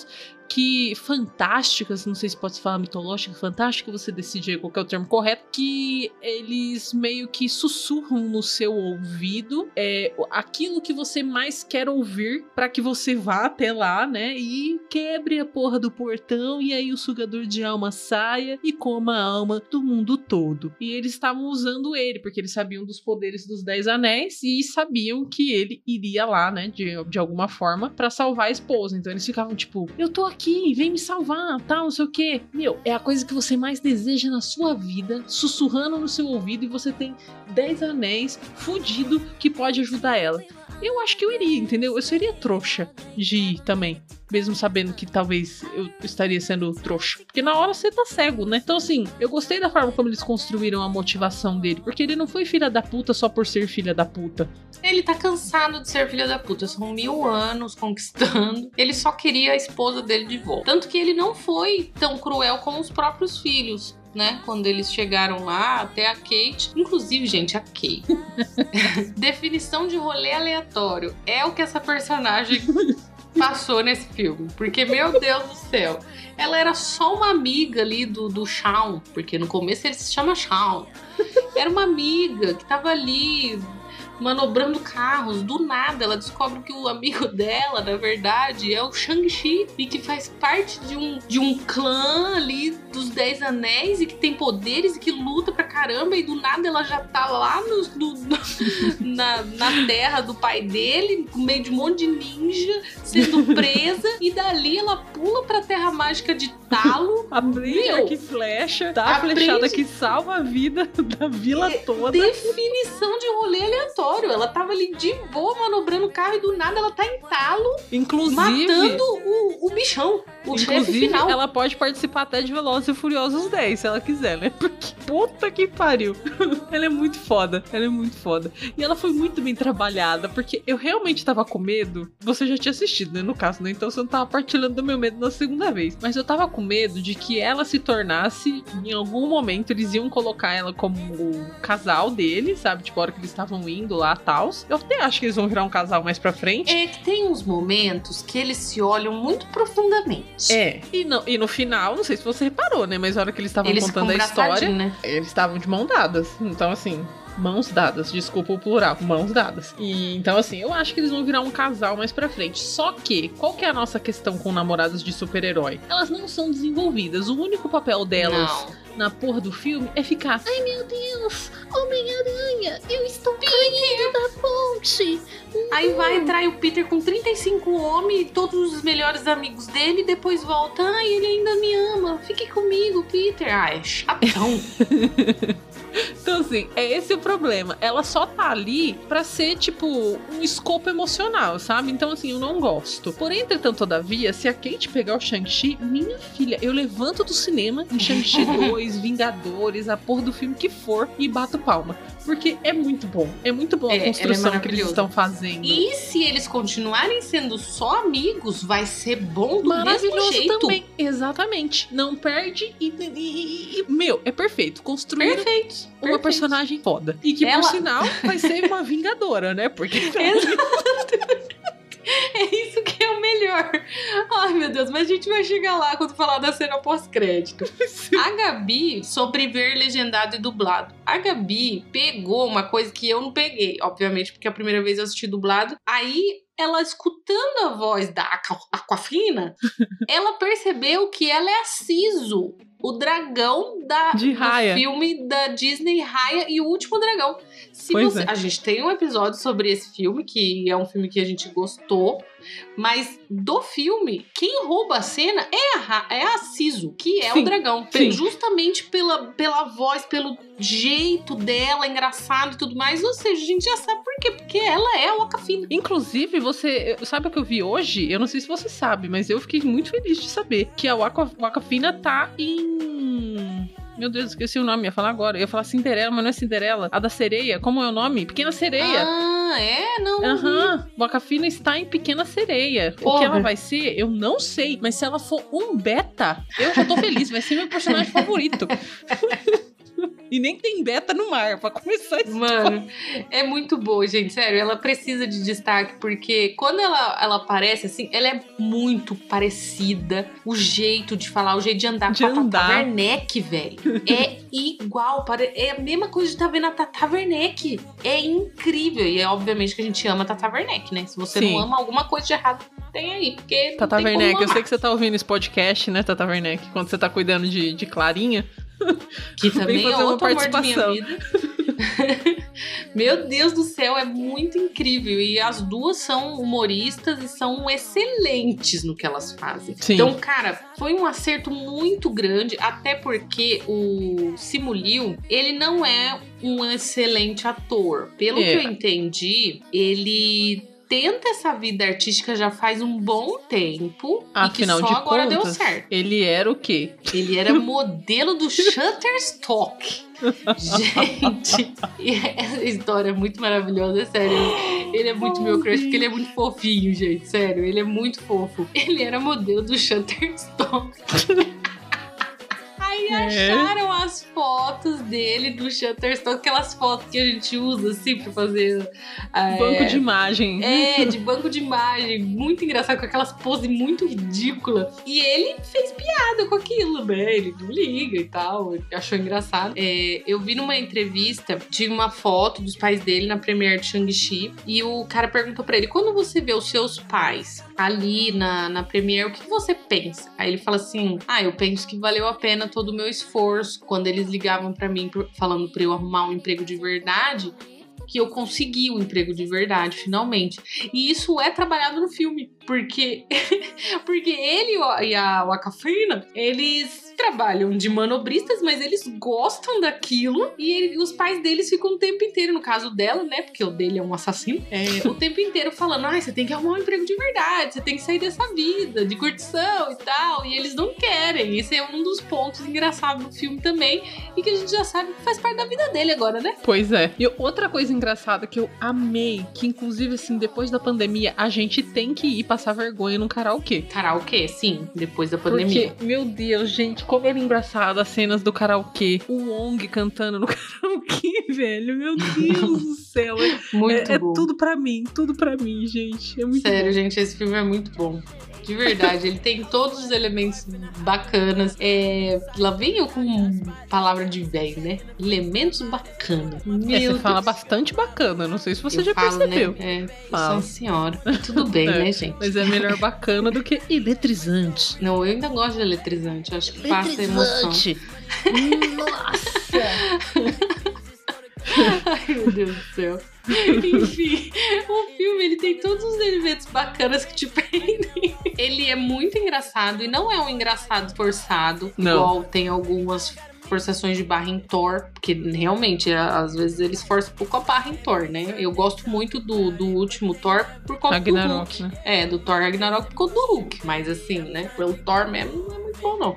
que fantásticas, não sei se pode falar mitológica, fantástica, você decide qual é o termo correto, que eles meio que sussurram no seu ouvido é, aquilo que você mais quer ouvir para que você vá até lá, né, e quebre a porra do portão e aí o sugador de alma saia e coma a alma do mundo todo. E eles estavam usando ele, porque eles sabiam dos poderes dos Dez Anéis e sabiam que ele iria lá, né, de, de alguma forma, para salvar a esposa. Então eles ficavam tipo, eu tô aqui, vem me salvar, tal, não sei o quê. Meu, é a coisa que você mais deseja na sua vida, sussurrando no seu ouvido e você tem Dez Anéis fudido que pode ajudar ela. Eu acho que eu iria, entendeu? Eu seria trouxa de ir também. Mesmo sabendo que talvez eu estaria sendo trouxa. Porque na hora você tá cego, né? Então, assim, eu gostei da forma como eles construíram a motivação dele. Porque ele não foi filha da puta só por ser filha da puta. Ele tá cansado de ser filha da puta. São mil anos conquistando. Ele só queria a esposa dele de volta. Tanto que ele não foi tão cruel com os próprios filhos. Né? Quando eles chegaram lá, até a Kate. Inclusive, gente, a Kate. Definição de rolê aleatório. É o que essa personagem passou nesse filme. Porque, meu Deus do céu, ela era só uma amiga ali do, do Shawn. Porque no começo ele se chama Shawn. Era uma amiga que tava ali manobrando carros. Do nada, ela descobre que o amigo dela, na verdade, é o Shang-Chi e que faz parte de um, de um clã ali dos Dez Anéis e que tem poderes e que luta pra caramba. E do nada ela já tá lá no, no- no- na, na terra do pai dele, no meio de um monte de ninja, sendo presa. e dali ela pula pra terra mágica de Talo. Aprende Meu! arco e flecha, dá a flechada que salva a vida da vila toda. Definição de rolê aleatório. Ela tava ali de boa manobrando o carro e do nada ela tá em talo, Inclusive, matando o, o bichão, inclusive final. ela pode participar até de Velozes e Furiosos 10, se ela quiser, né? Porque puta que pariu. ela é muito foda, ela é muito foda. E ela foi muito bem trabalhada, porque eu realmente tava com medo. Você já tinha assistido, né? No caso, né? Então você não tava partilhando do meu medo na segunda vez. Mas eu tava com medo de que ela se tornasse, em algum momento, eles iam colocar ela como o casal dele, sabe? Tipo, a hora que eles estavam indo lá, tals. Eu até acho que eles vão virar um casal mais pra frente. É que tem uns momentos que eles se olham muito profundamente. É. E no, e no final, não sei se você reparou, né? Mas a hora que eles estavam contando a história, né? eles estavam de mão dadas. Então, assim, mãos dadas. Desculpa o plural, mãos dadas. E então, assim, eu acho que eles vão virar um casal mais pra frente. Só que, qual que é a nossa questão com namoradas de super-herói? Elas não são desenvolvidas. O único papel delas Não. na porra do filme é ficar. Ai meu Deus, Homem-Aranha, eu estou caindo da ponte. Aí vai, trai o Peter com 35 homens, todos os melhores amigos dele, e depois volta. Ai, ele ainda me ama. Fique comigo, Peter. Ah, é chatão. Então, assim, é esse o problema. Ela só tá ali pra ser, tipo, um escopo emocional, sabe? Então, assim, eu não gosto. Porém, entretanto, todavia, se a Kate pegar o Shang-Chi, minha filha, eu levanto do cinema em Shang-Chi 2, Vingadores, a porra do filme que for e bato palma. Porque é muito bom. É muito bom É, a ela é construção que eles estão fazendo. E se eles continuarem sendo só amigos, vai ser bom do mesmo Maravilhoso jeito. também. Exatamente. Não perde e, e- e- e- Meu, é perfeito. Construíram Perfeito. uma perfeito. personagem foda. E que, Ela- por sinal, vai ser uma vingadora, né? Porque É isso que é o melhor. Ai, meu Deus, mas a gente vai chegar lá quando falar da cena pós-crédito. A Gabi, sobre ver legendado e dublado. A Gabi pegou uma coisa que eu não peguei, obviamente, porque a primeira vez eu assisti dublado. Aí, ela escutando a voz da Aqua- Aquafina, ela percebeu que ela é a Siso. O dragão da, De do filme da Disney Raya e o último dragão. Se Pois você, é. A gente tem um episódio sobre esse filme, que é um filme que a gente gostou. Mas do filme, quem rouba a cena é a, é a que é Sim, o dragão. sim. Justamente pela, pela voz, pelo jeito dela, engraçado e tudo mais. Ou seja, a gente já sabe por quê. Porque ela é a Wakafina. Inclusive, você. Sabe o que eu vi hoje? Eu não sei se você sabe, mas eu fiquei muito feliz de saber que a Waka, Wakafina tá em. Meu Deus, esqueci o nome, ia falar agora. Eu ia falar Cinderela, mas não é Cinderela. A da sereia, como é o nome? Pequena Sereia. Ah, é? Não. Aham, Wakafina está em Pequena Sereia. O Porra. que ela vai ser, eu não sei. Mas se ela for um beta, eu já tô feliz. Vai ser meu personagem favorito. E nem tem beta no mar, pra começar isso. Mano, é muito boa, gente. Sério, ela precisa de destaque, porque quando ela, ela aparece, assim, ela é muito parecida. O jeito de falar, o jeito de andar De com a Tata andar. Werneck, velho. É igual. É a mesma coisa de estar vendo a Tata Werneck. É incrível. E é obviamente que a gente ama a Tata Werneck, né? Se você Sim. não ama, alguma coisa de errado tem aí. Porque Tata Werneck, eu sei que você tá ouvindo esse podcast, né, Tata Werneck? Quando você tá cuidando de, de Clarinha. Que também é fazer uma outro amor da minha participação. vida. Meu Deus do céu, é muito incrível. E as duas são humoristas e são excelentes no que elas fazem. Sim. Então, cara, foi um acerto muito grande, até porque o Simuliu, ele não é um excelente ator. Pelo É. que eu entendi, ele tenta essa vida artística já faz um bom tempo Afinal e que só de agora contas, deu certo. ele era o quê? Ele era modelo do Shutterstock. Gente, essa história é muito maravilhosa, sério. Ele é muito meu crush, porque ele é muito fofinho, gente. Sério, ele é muito fofo. Ele era modelo do Shutterstock. É. acharam as fotos dele do Shutterstock, aquelas fotos que a gente usa assim pra fazer. é, Banco de imagem. É, de banco de imagem, muito engraçado, com aquelas poses muito ridículas. E ele fez piada com aquilo, né? Ele não liga e tal, achou engraçado. É, eu vi numa entrevista de uma foto dos pais dele na Premiere de Shang-Chi, e o cara perguntou pra ele: quando você vê os seus pais ali na, na Premiere, o que você pensa? Aí ele fala assim: ah, eu penso que valeu a pena todo meu esforço quando eles ligavam pra mim falando pra eu arrumar um emprego de verdade que eu consegui o emprego de verdade, finalmente. E isso é trabalhado no filme, porque porque ele e a Wakafina, eles trabalham de manobristas, mas eles gostam daquilo e ele- os pais deles ficam o tempo inteiro, no caso dela, né, porque o dele é um assassino, é, o tempo inteiro falando, ai, você tem que arrumar um emprego de verdade, você tem que sair dessa vida de curtição e tal, e eles não querem. Esse é um dos pontos engraçados do filme também, e que a gente já sabe que faz parte da vida dele agora, né? Pois é. E outra coisa engraçada que eu amei, que inclusive assim, depois da pandemia, a gente tem que ir passar vergonha num karaokê. Karaokê, sim, depois da pandemia. Porque, meu Deus, gente, como era engraçado as cenas do karaokê. O Wong cantando no karaokê, velho. Meu Deus do céu. É, Muito é- é bom. tudo pra mim, tudo pra mim, gente. É muito Sério, bom. gente, esse filme é muito bom. De verdade, ele tem todos os elementos bacanas. É, lá vem eu com palavra de velho, né? Elementos bacanas. Meu É, você Deus. fala bastante bacana. Não sei se você Eu já falo, percebeu. Né? É, Fala. senhora. Tudo bem, É, né, gente? Mas é melhor bacana do que eletrizante. Não, eu ainda gosto de eletrizante. Eu acho que passa emoção. Nossa! Ai, meu Deus do céu. Enfim, o filme ele tem todos os elementos bacanas que te prendem. Ele é muito engraçado e não é um engraçado forçado, Não. igual tem algumas forçações de barra em Thor, porque realmente, às vezes eles forçam um pouco a barra em Thor, né? Eu gosto muito do, do último Thor por conta do Hulk. Ragnarok, né? É, do Thor Ragnarok por conta do Hulk. Mas assim, né? Pelo Thor mesmo não é muito bom, não.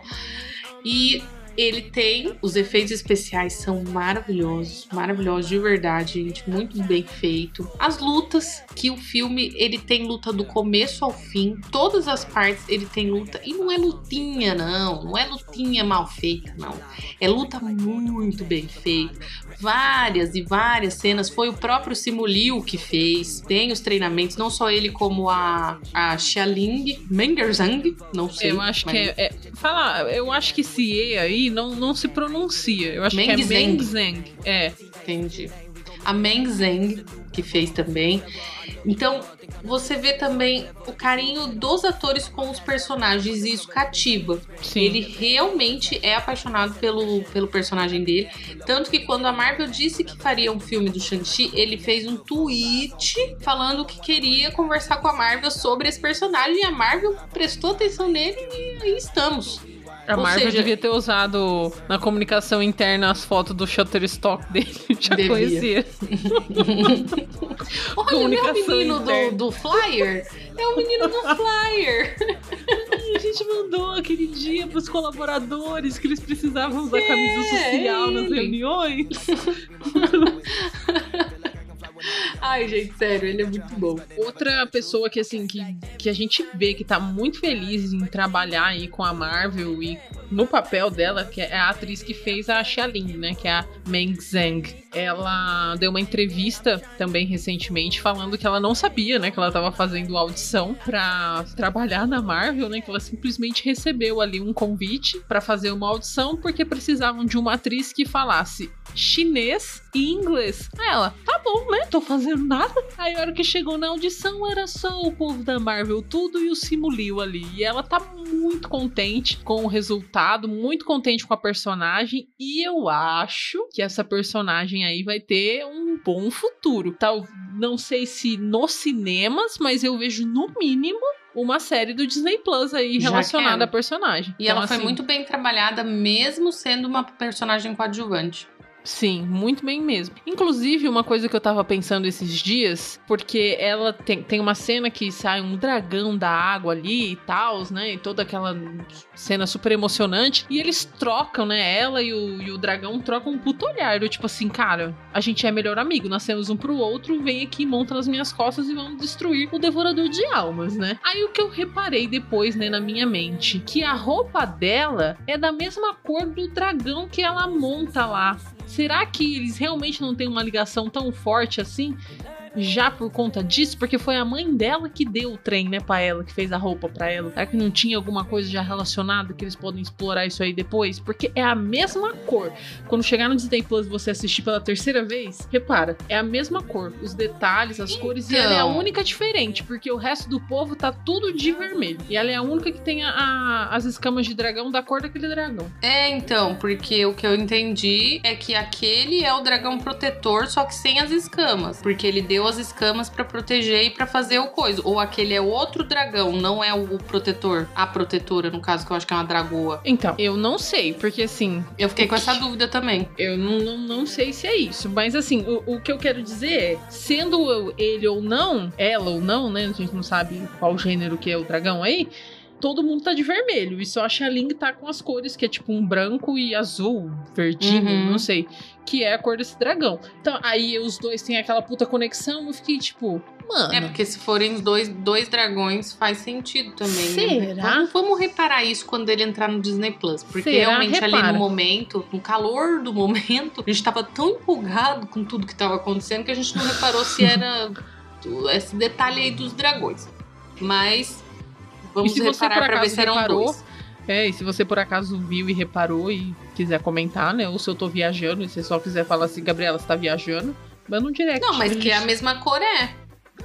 E ele tem. Os efeitos especiais são maravilhosos. Maravilhosos de verdade, gente. Muito bem feito. As lutas, que o filme ele tem luta do começo ao fim. Todas as partes ele tem luta. E não é lutinha, não. Não é lutinha mal feita, não. É luta muito bem feita. Várias e várias cenas. Foi o próprio Simuliu que fez. Tem os treinamentos, não só ele, como a, a Xialing Mengerzhang. Não sei. Eu acho mas- que é, é- Fala, eu acho que esse E aí não, não se pronuncia. Eu acho que é Mengzeng. Mengzeng. É. Entendi. A Meng Zhang, que fez também. Então, você vê também o carinho dos atores com os personagens e isso cativa. Sim. Ele realmente é apaixonado pelo, pelo personagem dele. Tanto que quando a Marvel disse que faria um filme do Shang-Chi, ele fez um tweet falando que queria conversar com a Marvel sobre esse personagem. E a Marvel prestou atenção nele e aí estamos. A Ou Marvel seja- devia ter usado na comunicação interna as fotos do Shutterstock dele. Já Devia. conhecia. Olha, não é o menino do, do Flyer? É o menino do Flyer. A gente mandou aquele dia pros colaboradores que eles precisavam usar É, camisa social nas reuniões. Ai, gente, sério, ele é muito bom. Outra pessoa que assim que, que a gente vê que tá muito feliz em trabalhar aí com a Marvel e no papel dela, que é a atriz que fez a Xialing, né, que é a Meng Zhang. Ela deu uma entrevista também recentemente falando que ela não sabia, né, que ela tava fazendo audição pra trabalhar na Marvel, né, que ela simplesmente recebeu ali um convite pra fazer uma audição porque precisavam de uma atriz que falasse chinês e inglês. Aí ela, tá bom, né? Tô fazendo nada. Aí a hora que chegou na audição era só o povo da Marvel tudo e o Simuliu ali. E ela tá muito contente com o resultado, muito contente com a personagem e eu acho que essa personagem aí vai ter um bom futuro. Tal, não sei se nos cinemas, mas eu vejo no mínimo uma série do Disney Plus aí Já relacionada quero. à personagem. E Então, ela foi assim, muito bem trabalhada, mesmo sendo uma personagem coadjuvante. Sim, muito bem mesmo. Inclusive, uma coisa que eu tava pensando esses dias, porque ela tem, tem uma cena que sai um dragão da água ali e tal, né? E toda aquela cena super emocionante. E eles trocam, né? Ela e o, e o dragão trocam um puto olhar. Tipo assim, cara, a gente é melhor amigo, nascemos um pro outro, vem aqui, monta nas minhas costas e vamos destruir o devorador de almas, né? Aí o que eu reparei depois, né, na minha mente, que a roupa dela é da mesma cor do dragão que ela monta lá. Será que eles realmente não têm uma ligação tão forte assim? Já por conta disso, porque foi a mãe dela que deu o trem, né, pra ela, que fez a roupa pra ela. Será que não tinha alguma coisa já relacionada que eles podem explorar isso aí depois? Porque é a mesma cor. Quando chegar no Disney Plus você assistir pela terceira vez, repara, é a mesma cor. Os detalhes, as então... cores, e ela é a então. única diferente, porque o resto do povo tá tudo de vermelho. E ela é a única que tem a, a, as escamas de dragão da cor daquele dragão. É, então, porque o que eu entendi é que aquele é o dragão protetor, só que sem as escamas. Porque ele deu deu as escamas para proteger e para fazer o coisa. Ou aquele é outro dragão, não é o protetor. A protetora, no caso, que eu acho que é uma dragoa. Então, eu não sei, porque assim. Eu fiquei com essa dúvida também. Eu não, não, não sei se é isso. Mas assim, o, o que eu quero dizer é: sendo ele ou não, ela ou não, né? A gente não sabe qual gênero que é o dragão aí todo mundo tá de vermelho. E só a Ling tá com as cores, que é tipo um branco e azul, verdinho, uhum. não sei. Que é a cor desse dragão. Então, aí os dois têm aquela puta conexão. Eu fiquei tipo, mano. É, porque se forem dois, dois dragões, faz sentido também. Né? Será? Né? Vamos, reparar isso quando ele entrar no Disney Plus. Porque Será? realmente Repara. ali no momento, no calor do momento, a gente tava tão empolgado com tudo que tava acontecendo que a gente não reparou se era esse detalhe aí dos dragões. Mas Vamos reparar pra ver se eram reparou. É, e se você por acaso viu e reparou e quiser comentar, né? Ou se eu tô viajando e você só quiser falar assim, Gabriela, você tá viajando, manda um direct. Não, mas que é a mesma cor é.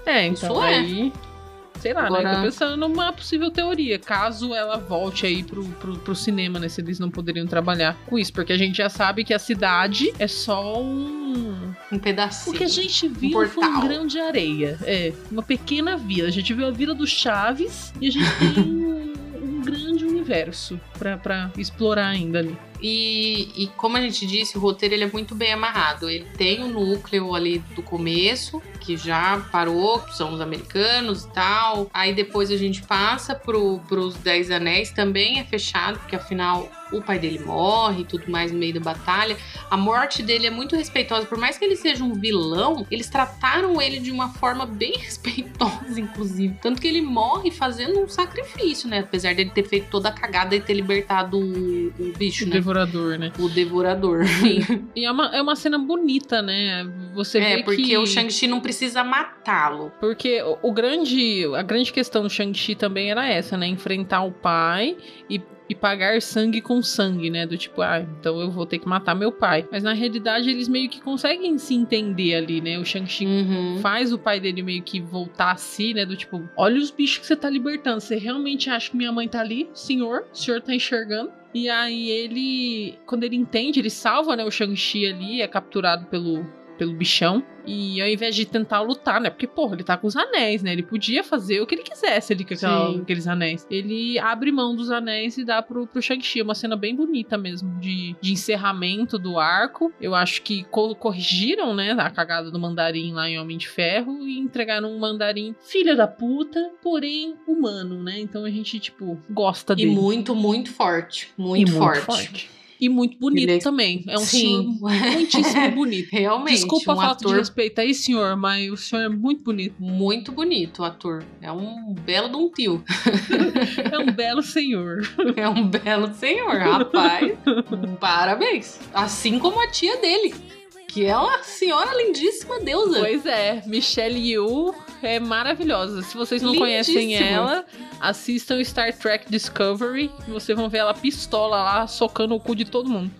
É, então Isso é. aí. É. Sei lá, Agora... né? Tô pensando numa possível teoria. Caso ela volte aí pro, pro, pro, cinema, né? Se eles não poderiam trabalhar com isso. Porque a gente já sabe que a cidade é só um. Um pedacinho. O que a gente viu um foi um grão de areia. É, uma pequena vila. A gente viu a vila do Chaves e a gente tem um, um grande universo para explorar ainda ali. E, e, como a gente disse, o roteiro ele é muito bem amarrado. Ele tem o um núcleo ali do começo, que já parou, são os americanos e tal. Aí depois a gente passa pro, pros Dez Anéis, também é fechado, porque afinal o pai dele morre e tudo mais no meio da batalha. A morte dele é muito respeitosa, por mais que ele seja um vilão, eles trataram ele de uma forma bem respeitosa, inclusive. Tanto que ele morre fazendo um sacrifício, né? Apesar dele ter feito toda a cagada e ter libertado o, o bicho, o né? devorador, né? O devorador. Sim. e é uma, é uma cena bonita, né? Você é, vê porque que... o Shang-Chi não precisa matá-lo. Porque o, o, grande, a grande questão do Shang-Chi também era essa, né? Enfrentar o pai e e pagar sangue com sangue, né? Do tipo, ah, então eu vou ter que matar meu pai. Mas na realidade eles meio que conseguem se entender ali, né? O Shang-Chi uhum. faz o pai dele meio que voltar a si, né? Do tipo, olha os bichos que você tá libertando. Você realmente acha que minha mãe tá ali? Senhor, o senhor tá enxergando? E aí ele, quando ele entende, ele salva, né, o Shang-Chi ali, é capturado pelo pelo bichão. E ao invés de tentar lutar, né? Porque, porra, ele tá com os anéis, né? Ele podia fazer o que ele quisesse ali com aquela, aqueles anéis. Ele abre mão dos anéis e dá pro, pro Shang-Chi. É uma cena bem bonita mesmo, de, de encerramento do arco. Eu acho que co corrigiram, né? A cagada do mandarim lá em Homem de Ferro e entregaram um mandarim filha da puta, porém humano, né? Então a gente, tipo, gosta dele. E muito, muito forte. Muito, muito forte. forte. E muito bonito é... também. É um Sim. senhor muitíssimo bonito. Realmente. Desculpa um a falta ator... de respeito aí, senhor, mas o senhor é muito bonito. Muito bonito o ator. É um belo de um tio. é um belo senhor. É um belo senhor, rapaz. Parabéns. Assim como a tia dele. Que é uma senhora lindíssima deusa. Pois é, Michelle Yu é maravilhosa. Se vocês não conhecem ela, assistam Star Trek Discovery. Vocês vão ver ela pistola lá, socando o cu de todo mundo.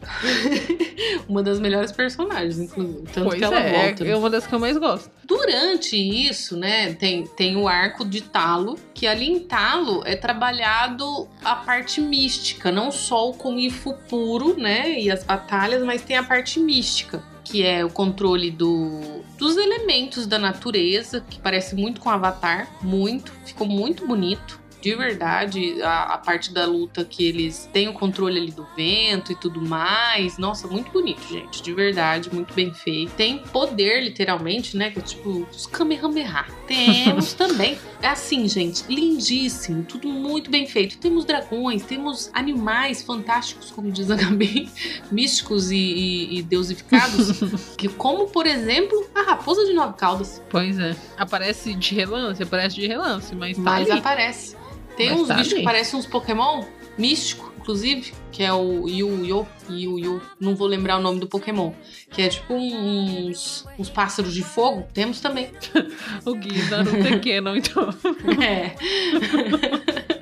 uma das melhores personagens, inclusive. Tanto pois que ela é, volta. É uma das que eu mais gosto. Durante isso, né, tem, tem o arco de Talo, que ali em Talo é trabalhado a parte mística, não só o Kung Fu puro, né, e as batalhas, mas tem a parte mística que é o controle do, dos elementos da natureza, que parece muito com Avatar, muito, ficou muito bonito de verdade, a, a parte da luta que eles têm o controle ali do vento e tudo mais. Nossa, muito bonito, gente. De verdade, muito bem feito. Tem poder, literalmente, né? Que é tipo os Kamehameha. Temos também. É assim, gente, lindíssimo. Tudo muito bem feito. Temos dragões, temos animais fantásticos, como diz a Gabi, místicos e, e, e deusificados. que, como, por exemplo, a raposa de nove caudas. Pois é. Aparece de relance, aparece de relance, mas tá Mas ali. aparece. Tem Mas uns tá bichos que ali. parecem uns Pokémon místico, inclusive, que é o Yu Yu, Yu Yu, não vou lembrar o nome do Pokémon, que é tipo uns, uns pássaros de fogo, temos também. O Gui Naruto pequeno, então. É.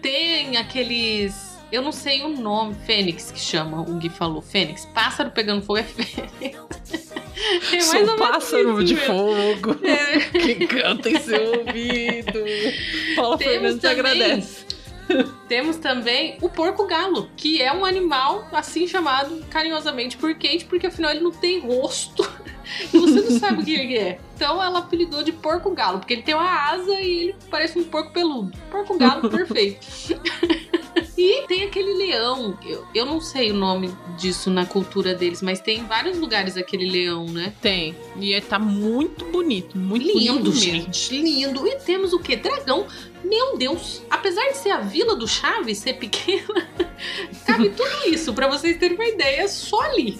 Tem aqueles. Eu não sei o nome, Fênix que chama, o Gui falou. Fênix. Pássaro pegando fogo é Fênix. É mais ou Sou pássaro isso de mesmo. fogo É. que canta em seu ouvido. Paula Temos Fernandes também- agradece. Temos também o porco-galo, que é um animal assim chamado carinhosamente por Kate, porque afinal ele não tem rosto. E você não sabe o que ele é. Então ela apelidou de porco-galo, porque ele tem uma asa e ele parece um porco peludo. Porco-galo perfeito. E tem aquele leão, eu, eu não sei o nome disso na cultura deles, mas tem em vários lugares aquele leão, né? Tem. E é- tá muito bonito. Muito Lindo, bonito mesmo. gente, lindo. E temos o que? Dragão. Meu Deus, apesar de ser a vila do Chaves ser pequena, cabe tudo isso, pra vocês terem uma ideia, só ali.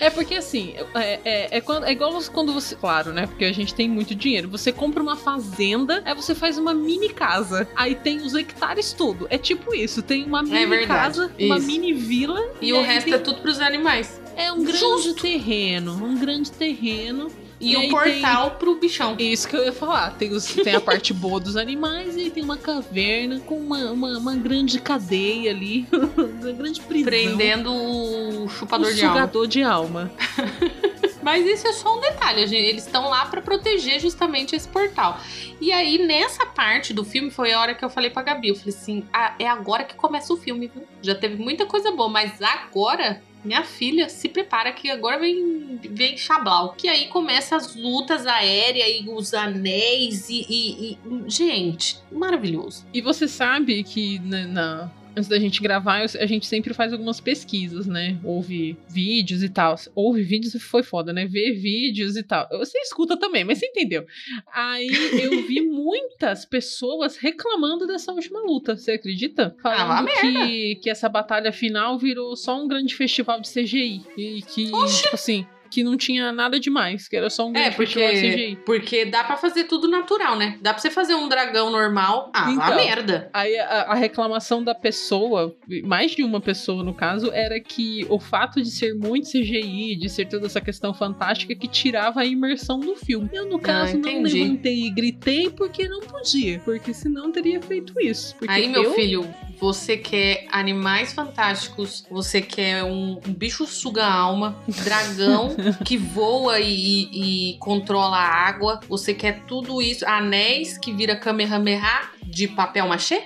É porque assim, é, é, é, quando- é igual quando você. Claro, né? Porque a gente tem muito dinheiro. Você compra uma fazenda, aí você faz uma mini casa. Aí tem os hectares tudo. É tipo isso. Tem uma mini verdade, casa, uma isso. mini vila. E, o aí resto tem- é tudo pros animais. é um grande Justo. terreno. Um grande terreno. E, E o portal pro bichão. Isso que eu ia falar. Tem, os, tem a parte boa dos animais e tem uma caverna com uma, uma, uma grande cadeia ali. uma grande prisão. Prendendo o chupador de alma. de alma. Mas isso é só um detalhe, gente. Eles estão lá pra proteger justamente esse portal. E aí, nessa parte do filme, foi a hora que eu falei pra Gabi. Eu falei assim: ah, é agora que começa o filme, viu? Já teve muita coisa boa, mas agora. Minha filha, se prepara que agora vem, vem Chablau. Que aí começa as lutas aéreas e os anéis e, e- e- Gente, maravilhoso. E você sabe que na, na- antes da gente gravar, a gente sempre faz algumas pesquisas, né? Ouve vídeos e tal. Ouve vídeos e foi foda, né? Ver vídeos e tal. Você escuta também, mas você entendeu. Aí eu vi muitas pessoas reclamando dessa última luta. Você acredita? Ah, Falando vá que, que essa batalha final virou só um grande festival de CGI. E que, tipo assim, que não tinha nada demais, que era só um É, porque, CGI. porque dá pra fazer tudo natural, né? Dá pra você fazer um dragão normal. Ah, a Então. merda. Aí a, a reclamação da pessoa, mais de uma pessoa no caso, era que o fato de ser muito CGI, de ser toda essa questão fantástica, que tirava a imersão do filme. Eu, no caso, não Ah, entendi. levantei e gritei porque não podia, porque senão teria feito isso. Aí, meu eu- filho, você quer animais fantásticos, você quer um, um bicho suga-alma, dragão que voa e, e- controla a água, você quer tudo isso, anéis que vira Kamehameha de papel machê?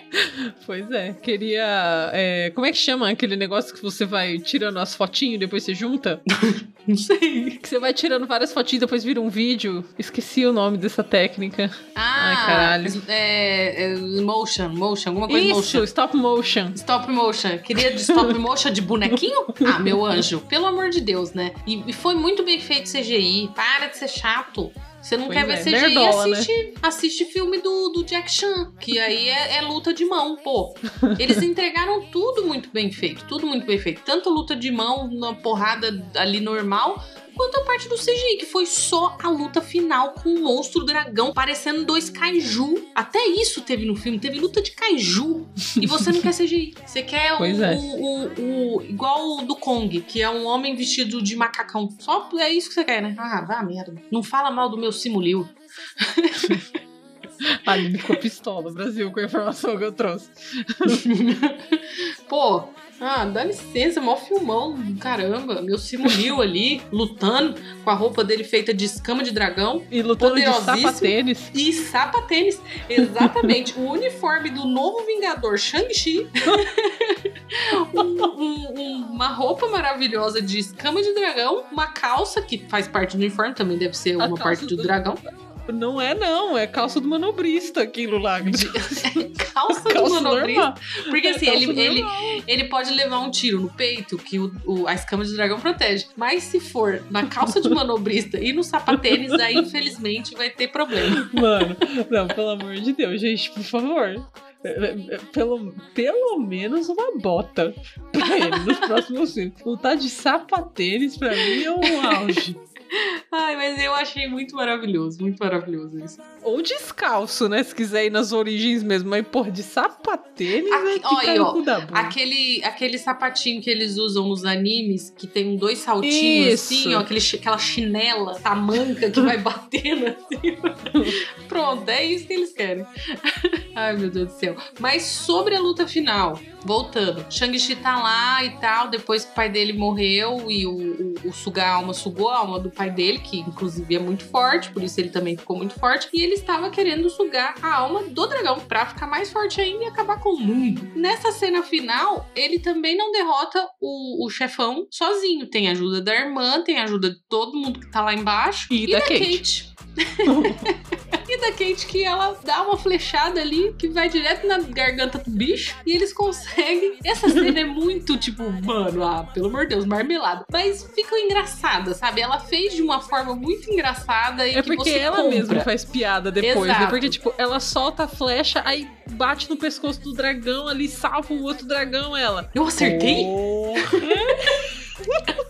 Pois é, queria. é, como é que chama aquele negócio que você vai tirando as fotinhos e depois você junta? Não sei. Que você vai tirando várias fotinhas e depois vira um vídeo. Esqueci o nome dessa técnica. Ah, Ai, caralho. É, é, motion, motion, alguma coisa Isso, motion. stop motion. Stop motion. Queria de stop motion de bonequinho? Ah, meu anjo. Pelo amor de Deus, né? E, e foi muito bem feito CGI. Para de ser chato. Você não Pois quer ver é, CGI, nerdola, assiste, assiste filme do, do Jack Chan, que aí é, é luta de mão, pô. Eles entregaram tudo muito bem feito, tudo muito bem feito. Tanto luta de mão, na porrada ali normal, quanto a parte do CGI, que foi só a luta final com o monstro dragão parecendo dois kaiju. Até isso teve no filme, teve luta de kaiju. E você não quer CGI. Você quer o, é. o, o- o- igual o do Kong, que é um homem vestido de macacão. Só é isso que você quer, né? Ah, vá merda. Não fala mal do meu Simulio. Ali ficou pistola, Brasil, com a informação que eu trouxe. Pô, ah, dá licença, mó filmão, caramba. Meu Simulio ali, lutando, com a roupa dele feita de escama de dragão. E lutando de sapatênis. E sapatênis, exatamente. o uniforme do novo Vingador Shang-Chi. Um- um- um- uma roupa maravilhosa de escama de dragão. Uma calça, que faz parte do uniforme, também deve ser A uma parte do do- dragão. Não é, não. É calça do manobrista aquilo lá. calça, do Calça manobrista. normal. Porque assim, É ele, ele, normal. ele pode levar um tiro no peito, que o, o- a escama de dragão protege. Mas se for na calça de manobrista e no sapatênis, aí infelizmente vai ter problema. Mano, não, pelo amor de Deus, gente, por favor. É, é, é, Pelo, pelo menos uma bota pra ele nos próximos filmes. O tá de sapatênis pra mim é um auge. Ai, mas eu achei muito maravilhoso, muito maravilhoso isso. Ou descalço, né? Se quiser ir nas origens mesmo. Mas, porra, de sapatênis Aqui- é olha ó, cu da. Aquele, aquele sapatinho que eles usam nos animes, que tem dois saltinhos Isso. assim, ó, aquele, aquela chinela tamanca que vai batendo assim. Pronto, é isso que eles querem. Ai, meu Deus do céu. Mas sobre a luta final, voltando. Shang-Chi tá lá e tal, depois que o pai dele morreu e o, o, o sugar alma sugou a alma do pai dele, que inclusive é muito forte, por isso ele também ficou muito forte. E ele estava querendo sugar a alma do dragão pra ficar mais forte ainda e acabar com o mundo. Nessa cena final, ele também não derrota o, o chefão sozinho. Tem ajuda da irmã, tem ajuda de todo mundo que tá lá embaixo. E da Kate. Kate. da Kate que ela dá uma flechada ali que vai direto na garganta do bicho e eles conseguem. Essa cena é muito tipo, mano, ah, pelo amor de Deus, marmelada. Mas fica engraçada, sabe? Ela fez de uma forma muito engraçada e É que porque ela compra. mesma faz piada depois, né? Exato. Porque, tipo, ela solta a flecha, aí bate no pescoço do dragão ali, salva o outro dragão, ela. Eu acertei? Oh.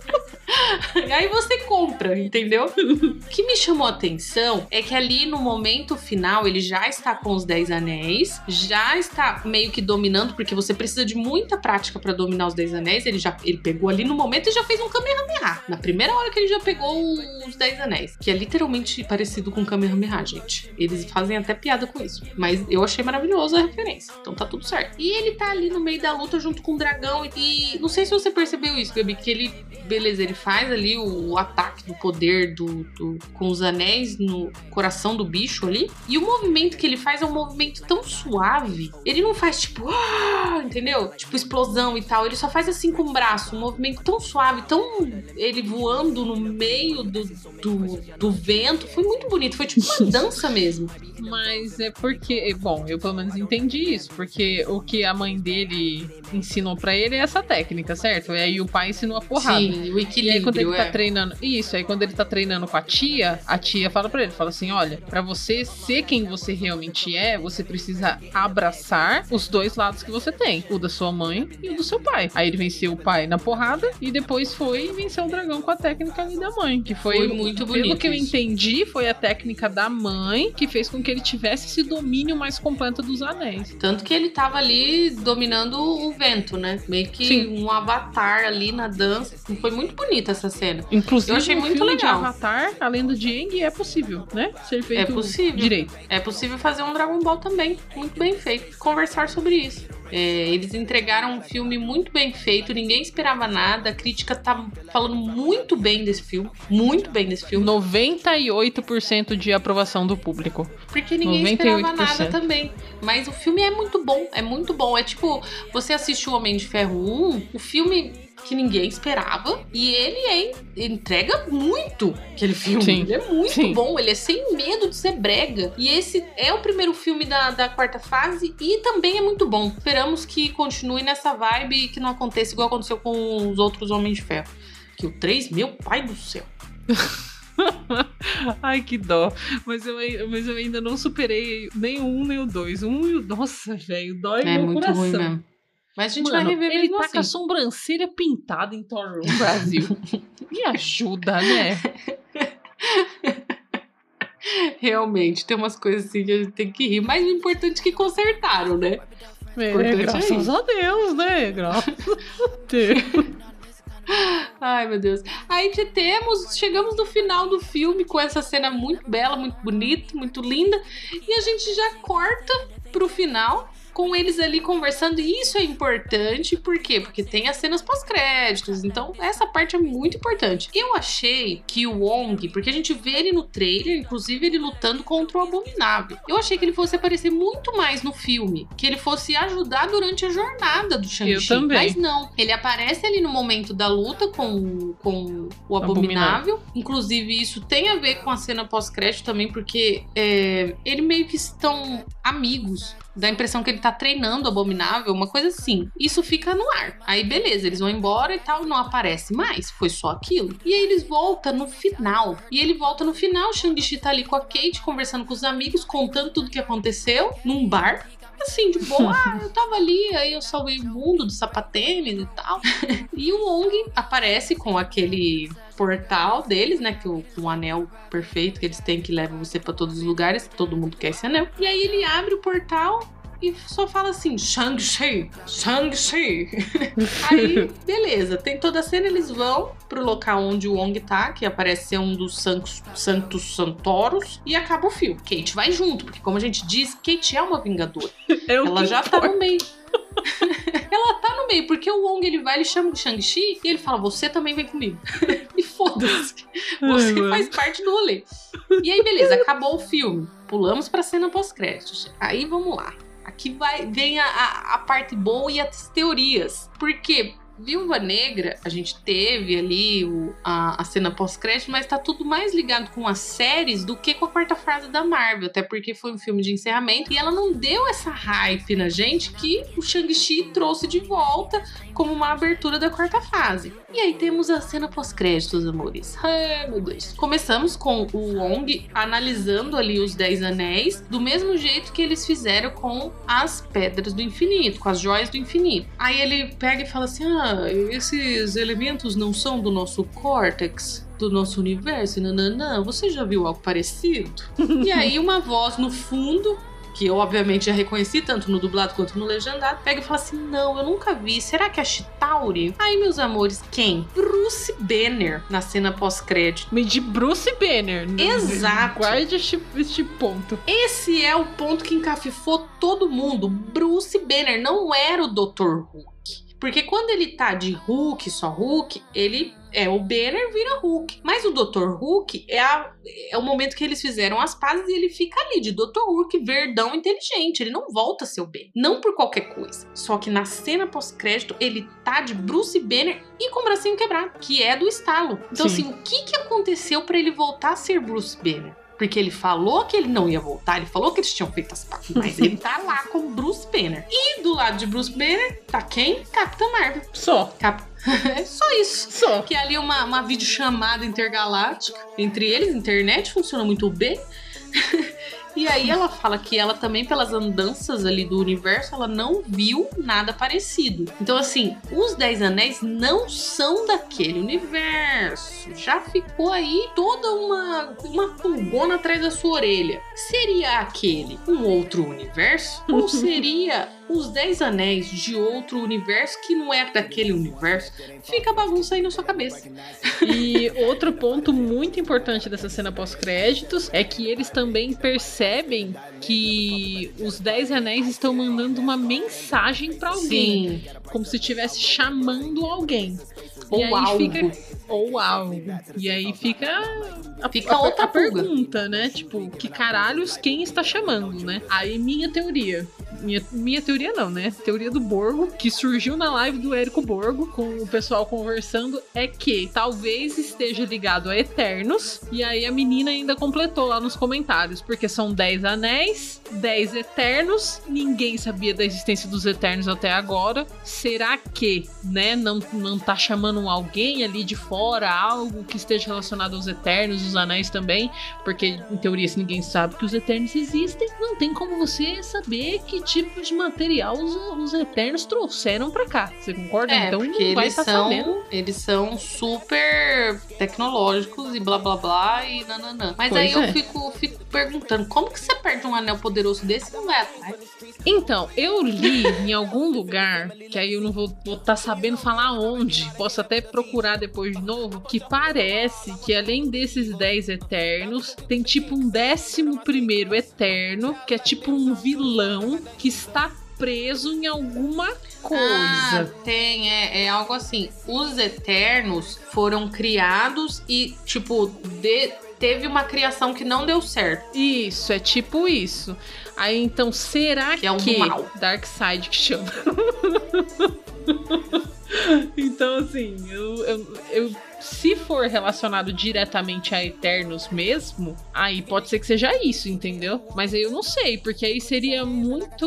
Aí você compra, entendeu? o que me chamou a atenção é que ali no momento final ele já está com os 10 anéis, já está meio que dominando, porque você precisa de muita prática pra dominar os 10 anéis. Ele já ele pegou ali no momento e já fez um Kamehameha. Na primeira hora que ele já pegou os 10 anéis, que é literalmente parecido com Kamehameha, gente. Eles fazem até piada com isso, mas eu achei maravilhoso a referência. Então tá tudo certo. E ele tá ali no meio da luta junto com o dragão e não sei se você percebeu isso, Gabi, que ele beleza, ele faz ali o ataque do poder do, do- com os anéis no coração do bicho ali. E o movimento que ele faz é um movimento tão suave. Ele não faz tipo, "Ah", entendeu? Tipo explosão e tal. Ele só faz assim com o braço, um movimento tão suave, tão ele voando no meio do, do, do vento. Foi muito bonito, foi tipo uma dança mesmo. Mas é porque, bom, eu pelo menos entendi isso, porque o que a mãe dele ensinou pra ele é essa técnica, certo? E aí o pai ensinou a porrada. Sim, o E aí quando ele tá é. treinando, isso, aí quando ele tá treinando com a tia, a tia fala pra ele, fala assim, olha, pra você ser quem você realmente é, você precisa abraçar os dois lados que você tem, o da sua mãe e o do seu pai. Aí ele venceu o pai na porrada e depois foi e venceu o dragão com a técnica ali da mãe, que foi, Foi muito Pelo bonito que eu entendi, foi a técnica da mãe que fez com que ele tivesse esse domínio mais completo dos anéis. Tanto que ele tava ali dominando o vento, né? Meio que Sim. um avatar ali na dança. Foi muito bonita essa cena. Inclusive, Eu achei no muito filme legal. de Avatar, a lenda de Aang é possível, né? Ser feito É possível. direito. É possível fazer um Dragon Ball também, muito bem feito. Conversar sobre isso. É, eles entregaram um filme muito bem feito, ninguém esperava nada. A crítica tá falando muito bem desse filme, muito bem desse filme, 98% de aprovação do público. porque ninguém esperava 98%. nada também. Mas o filme é muito bom, é muito bom. É tipo, você assiste o Homem de Ferro 1, o filme que ninguém esperava, e ele é, entrega muito aquele filme. Sim. Ele é muito Sim. bom, ele é sem medo de ser brega. E esse é o primeiro filme da, da quarta fase e também é muito bom. Esperamos que continue nessa vibe e que não aconteça igual aconteceu com os outros Homens de Ferro. Que o 3, meu pai do céu. Ai, que dó. Mas eu, mas eu ainda não superei nem o um nem o dois. O Um e o. Nossa, velho, dói É meu muito coração. ruim mesmo. Mas a gente Mano, vai rever ele mesmo tá com a assim. sobrancelha pintada em Thor 1 Brasil. Me ajuda, né? Realmente, tem umas coisas assim que a gente tem que rir. Mas o importante é que consertaram, né? É, é graças isso. a Deus, né? Graças a Deus. Ai, meu Deus. Aí que temos, chegamos no final do filme com essa cena muito bela, muito bonita, muito linda. E a gente já corta pro final com eles ali conversando. E isso é importante, por quê? Porque tem as cenas pós-créditos. Então, essa parte é muito importante. Eu achei que o Wong, porque a gente vê ele no trailer, inclusive ele lutando contra o Abominável. Eu achei que ele fosse aparecer muito mais no filme, que ele fosse ajudar durante a jornada do Shang-Chi. Mas não, ele aparece ali no momento da luta com, com o Abominável. Inclusive, isso tem a ver com a cena pós-crédito também, porque é, ele meio que estão amigos. Dá a impressão que ele tá treinando o Abominável, uma coisa assim. Isso fica no ar. Aí, beleza, eles vão embora e tal, não aparece mais. Foi só aquilo. E aí eles voltam no final. E ele volta no final, Shang-Chi tá ali com a Kate, conversando com os amigos, contando tudo que aconteceu num bar assim, de boa, ah, eu tava ali, aí eu salvei o mundo do sapatênis e tal. e o Wong aparece com aquele portal deles, né, que o, um anel perfeito que eles têm que leva você para todos os lugares, todo mundo quer esse anel. E aí ele abre o portal e só fala assim, Shang-Chi, Shang-Chi. Aí, beleza, tem toda a cena, eles vão pro local onde o Wong tá, que aparece ser um dos Santos, Santos Santoros, e acaba o filme. Kate vai junto, porque como a gente diz, Kate é uma vingadora. É Ela já tá no meio. Ela tá no meio, porque o Wong ele vai, ele chama o Shang-Chi e ele fala: Você também vem comigo. e foda-se. Você Ai, faz parte do rolê. E aí, beleza, acabou o filme. Pulamos pra cena pós-créditos. Aí vamos lá. Aqui vai, vem a, a, parte boa e as teorias. Porque Viúva Negra, a gente teve ali o, a, a cena pós-crédito, mas tá tudo mais ligado com as séries do que com a quarta fase da Marvel, até porque foi um filme de encerramento e ela não deu essa hype na gente que o Shang-Chi trouxe de volta como uma abertura da quarta fase. E aí temos a cena pós-créditos, amores. Ai, meu Deus. Começamos com o Wong analisando ali os Dez Anéis, do mesmo jeito que eles fizeram com as Pedras do Infinito, com as Joias do Infinito. Aí ele pega e fala assim: ah, esses elementos não são do nosso córtex? Do nosso universo, nananã, você já viu algo parecido? e aí, uma voz no fundo que eu obviamente já reconheci, tanto no dublado quanto no legendado, pega e fala assim: Não, eu nunca vi. Será que é Chitauri? Aí, meus amores, quem? Bruce Banner na cena pós-crédito. Me de Bruce Banner. Exato. Guarde este, este ponto. Esse é o ponto que encafifou todo mundo. Bruce Banner não era o Dr. Hulk. Porque quando ele tá de Hulk, só Hulk, ele é o Banner vira Hulk. Mas o Dr. Hulk é, a- é o momento que eles fizeram as pazes e ele fica ali de Dr. Hulk, verdão, inteligente. Ele não volta a ser o Banner. Não por qualquer coisa. Só que na cena pós-crédito ele tá de Bruce Banner e com o bracinho quebrado, que é do estalo. Então, Sim. assim, o que, que aconteceu pra ele voltar a ser Bruce Banner? Porque ele falou que ele não ia voltar, ele falou que eles tinham feito as pazes, mas ele tá lá como Bruce Banner. E do lado de Bruce Banner tá quem? Capitã Marvel. Só. Cap... é só isso. Só. Que é ali uma, uma videochamada intergaláctica entre eles, internet funciona muito bem. E aí ela fala que ela também, pelas andanças ali do universo, ela não viu nada parecido. Então, assim, os Dez Anéis não são daquele universo. Já ficou aí toda uma, uma pulgona atrás da sua orelha. Seria aquele um outro universo? Ou seria os Dez Anéis de outro universo que não é daquele universo? Fica bagunça aí na sua cabeça. E outro ponto muito importante dessa cena pós-créditos é que eles também percebem que os Dez Anéis estão mandando uma mensagem pra alguém, Sim. como se estivesse chamando alguém. Ou e aí algo. fica ou algo. E aí fica a, Fica a- outra a pergunta, né? Tipo, que caralhos quem está chamando, né? Aí minha teoria, minha, minha teoria não, né? Teoria do Borgo, que surgiu na live do Érico Borgo, com o pessoal conversando, é que talvez esteja ligado a Eternos, e aí a menina ainda completou lá nos comentários, porque são 10 anéis, 10 Eternos, ninguém sabia da existência dos Eternos até agora. Será que, né, não, não tá chamando alguém ali de fora, algo que esteja relacionado aos Eternos, os anéis também? Porque, em teoria, se ninguém sabe que os Eternos existem, não tem como você saber que tipo de material os, os Eternos trouxeram pra cá. Você concorda? É, então porque vai eles estar são, sabendo. eles são super tecnológicos e blá blá blá e nananã. Mas Pois aí eu é. fico, fico perguntando, como que você perde um anel poderoso desse e não vai atrás? Então, eu li em algum lugar, que aí eu não vou estar sabendo falar onde, posso até procurar depois de novo, que parece que além desses 10 eternos, tem tipo um décimo primeiro eterno, que é tipo um vilão que está preso em alguma Ah, coisa. tem, é, é algo assim. Os Eternos foram criados e, tipo, de- teve uma criação que não deu certo. Isso, é tipo isso. Aí então, será Que que, é um do mal. Darkseid que chama? então, assim, eu, eu, eu- se for relacionado diretamente a Eternos mesmo, aí pode ser que seja isso, entendeu? Mas aí eu não sei, porque aí seria muito.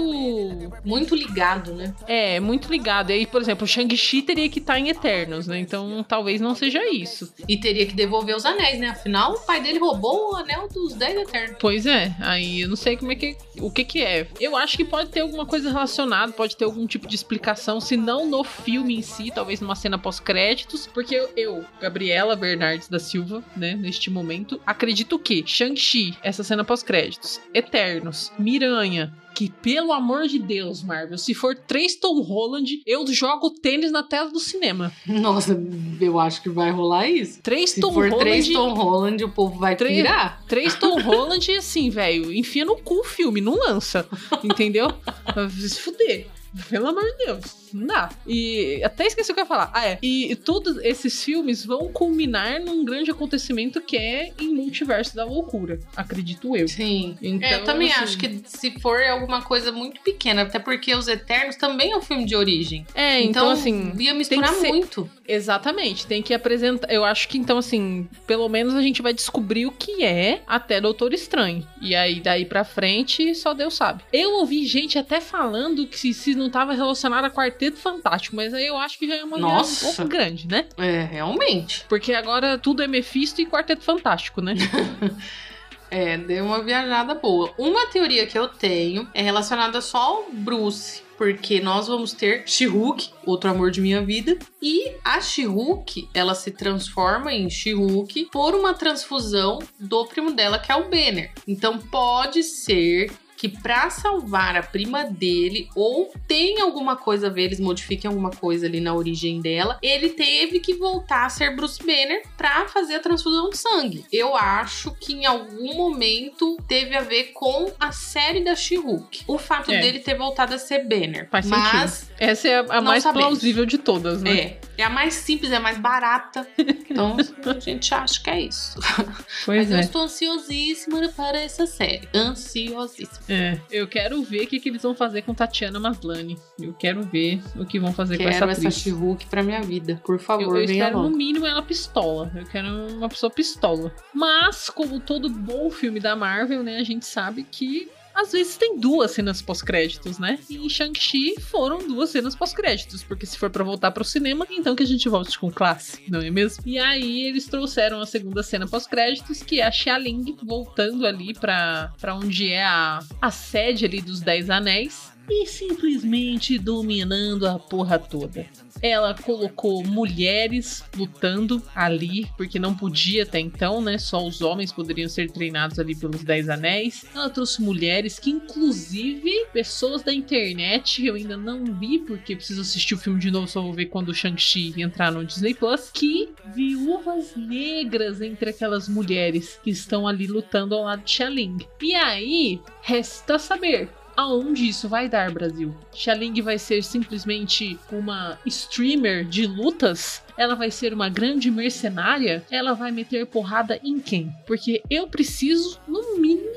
Muito ligado, né? É, muito ligado. E aí, por exemplo, o Shang-Chi teria que estar em Eternos, né? Então talvez não seja isso. E teria que devolver os anéis, né? Afinal, o pai dele roubou o anel dos 10 Eternos. Pois é, aí eu não sei como é que o que que é. Eu acho que pode ter alguma coisa relacionada, pode ter algum tipo de explicação, se não no filme em si, talvez numa cena pós-créditos, porque eu, eu, Gabriela Bernardes da Silva, né, neste momento, acredito que Shang-Chi, essa cena pós-créditos, Eternos, Miranha, que pelo amor de Deus, Marvel, se for três Tom Holland, eu jogo tênis na tela do cinema. Nossa, eu acho que vai rolar isso. Três Se Tom for Holland. três Tom Holland, o povo vai Três- pirar. Três Tom Holland, assim, velho, enfia no cu o filme, não lança. Entendeu? Se fuder. Pelo amor de Deus, não dá. E até esqueci o que eu ia falar. Ah, é. E todos esses filmes vão culminar num grande acontecimento que é em Multiverso da Loucura. Acredito eu. Sim. Então, É, eu também assim, acho que se for é alguma coisa muito pequena, até porque Os Eternos também é um filme de origem. É, então, assim. ia misturar muito. Exatamente, tem que apresentar. Eu acho que então, assim, pelo menos a gente vai descobrir o que é até Doutor Estranho. E aí, daí pra frente, só Deus sabe. Eu ouvi gente até falando que se, não tava relacionado a Quarteto Fantástico, mas aí eu acho que já é uma viagem Nossa. um pouco grande, né? É, realmente. Porque agora tudo é Mephisto e Quarteto Fantástico, né? É, deu uma viajada boa. Uma teoria que eu tenho é relacionada só ao Bruce. Porque nós vamos ter She-Hulk, outro amor de minha vida. E a She-Hulk, ela se transforma em She-Hulk por uma transfusão do primo dela, que é o Banner. Então pode ser que pra salvar a prima dele, ou tem alguma coisa a ver, eles modifiquem alguma coisa ali na origem dela, ele teve que voltar a ser Bruce Banner pra fazer a transfusão de sangue. Eu acho que em algum momento teve a ver com a série da She-Hulk. O fato É. dele ter voltado a ser Banner. Faz Mas Essa é a, a mais sabemos. plausível de todas, né? é, é a mais simples, é a mais barata. Então a gente acha que é isso. Pois Mas eu é. estou ansiosíssima para essa série. Ansiosíssima. É, eu quero ver o que, que eles vão fazer com Tatiana Maslany. Eu quero ver o que vão fazer com essa Quero atriz. essa She-Hulk pra minha vida. Por favor, Eu, eu espero no logo. mínimo ela pistola. Eu quero uma pessoa pistola. Mas, como todo bom filme da Marvel, né, a gente sabe que às vezes tem duas cenas pós-créditos, né? E em Shang-Chi foram duas cenas pós-créditos, porque se for pra voltar pro cinema, então que a gente volte com classe, não é mesmo? E aí eles trouxeram a segunda cena pós-créditos, que é a Xia Ling voltando ali pra onde é a, a sede ali dos Dez Anéis. E simplesmente dominando a porra toda. Ela colocou mulheres lutando ali, porque não podia até então, né? Só os homens poderiam ser treinados ali pelos Dez Anéis. Ela trouxe mulheres que, inclusive, pessoas da internet, eu ainda não vi, porque preciso assistir o filme de novo, só vou ver quando o Shang-Chi entrar no Disney Plus, que viúvas negras entre aquelas mulheres que estão ali lutando ao lado de Xia-Ling. E aí, resta saber aonde isso vai dar, Brasil? Xia-Ling vai ser simplesmente uma streamer de lutas? Ela vai ser uma grande mercenária? Ela vai meter porrada em quem? Porque eu preciso, no mínimo,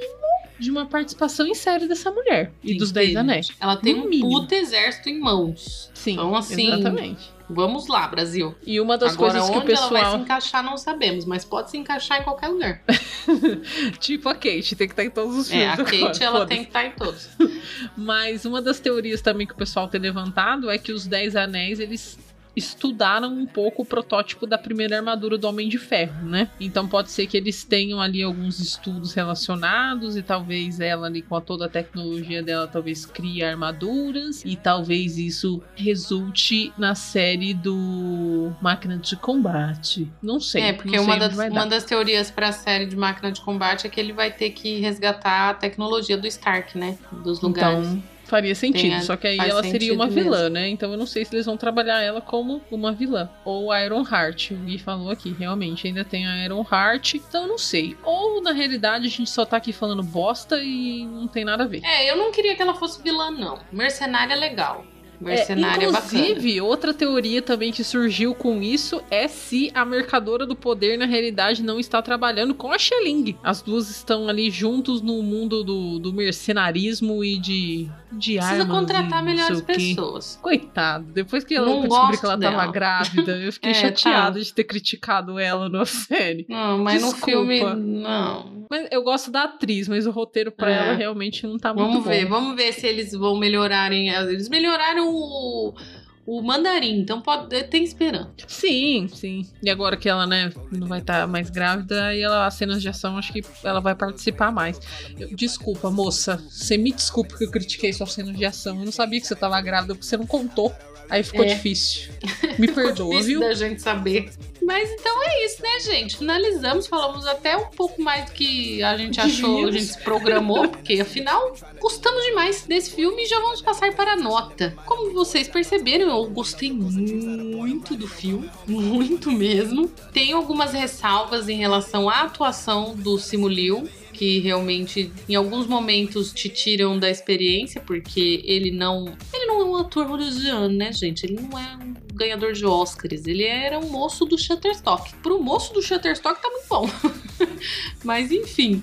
de uma participação em série dessa mulher e dos Dez Anéis. Ela tem No um mínimo. puto exército em mãos. Sim, Então, assim, exatamente. Vamos lá, Brasil. E uma das Agora, coisas que o onde ela vai se pessoal. encaixar, não sabemos, mas pode se encaixar em qualquer lugar. tipo a Kate, tem que estar em todos os É, filmes. a agora, Kate, ela foda-se. tem que estar em todos. Mas uma das teorias também que o pessoal tem levantado é que os Dez Anéis, eles estudaram um pouco o protótipo da primeira armadura do Homem de Ferro, né? Então pode ser que eles tenham ali alguns estudos relacionados e talvez ela ali com a toda a tecnologia dela talvez crie armaduras e talvez isso resulte na série do Máquina de Combate. Não sei. é, porque não uma sei das, uma das teorias pra série de máquina de combate é que ele vai ter que resgatar a tecnologia do Stark, né? Dos lugares. Então, Faria sentido, Tem só que aí ela seria uma vilã, né? Então eu não sei se eles vão trabalhar ela como uma vilã. Ou Iron Heart. O Gui falou aqui, realmente, ainda tem a Iron Heart. Então eu não sei. Ou na realidade a gente só tá aqui falando bosta e não tem nada a ver. É, eu não queria que ela fosse vilã, não. Mercenária é legal. Mercenária é, bacana. inclusive, outra teoria também que surgiu com isso é se a mercadora do poder, na realidade, não está trabalhando com a Xeling. As duas estão ali juntos no mundo do, do mercenarismo e de, de Precisa contratar melhores pessoas. Coitado, depois que Não eu descobri que ela dela. tava grávida, eu fiquei É, chateada tá. de ter criticado ela na série. Não, mas Desculpa. no filme, não. Mas eu gosto da atriz, mas o roteiro pra É. ela realmente não tá muito Vamos bom. ver, vamos ver se eles vão melhorarem. Eles melhoraram o, mandarim, então pode, tem esperança. Sim, sim. E agora que ela, né, não vai estar mais grávida, e ela, as cenas de ação, acho que ela vai participar mais. Eu- desculpa, moça. Você me desculpa que eu critiquei suas cenas de ação. Eu não sabia que você tava grávida, porque você não contou. Aí ficou É. difícil. Me perdoa, Difícil viu? da gente saber. Mas então é isso, né, gente? Finalizamos, falamos até um pouco mais do que a gente achou, a Devíamos. gente se programou, porque afinal gostamos demais desse filme e já vamos passar para a nota. Como vocês perceberam, eu gostei muito do filme, muito mesmo. Tenho algumas ressalvas em relação à atuação do Simu Liu, que realmente em alguns momentos te tiram da experiência, porque ele não, ele não é um ator hollywoodiano, né, gente? Ele não é um ganhador de Oscars, ele era um moço do Shutterstock. Pro moço do Shutterstock tá muito bom. Mas enfim,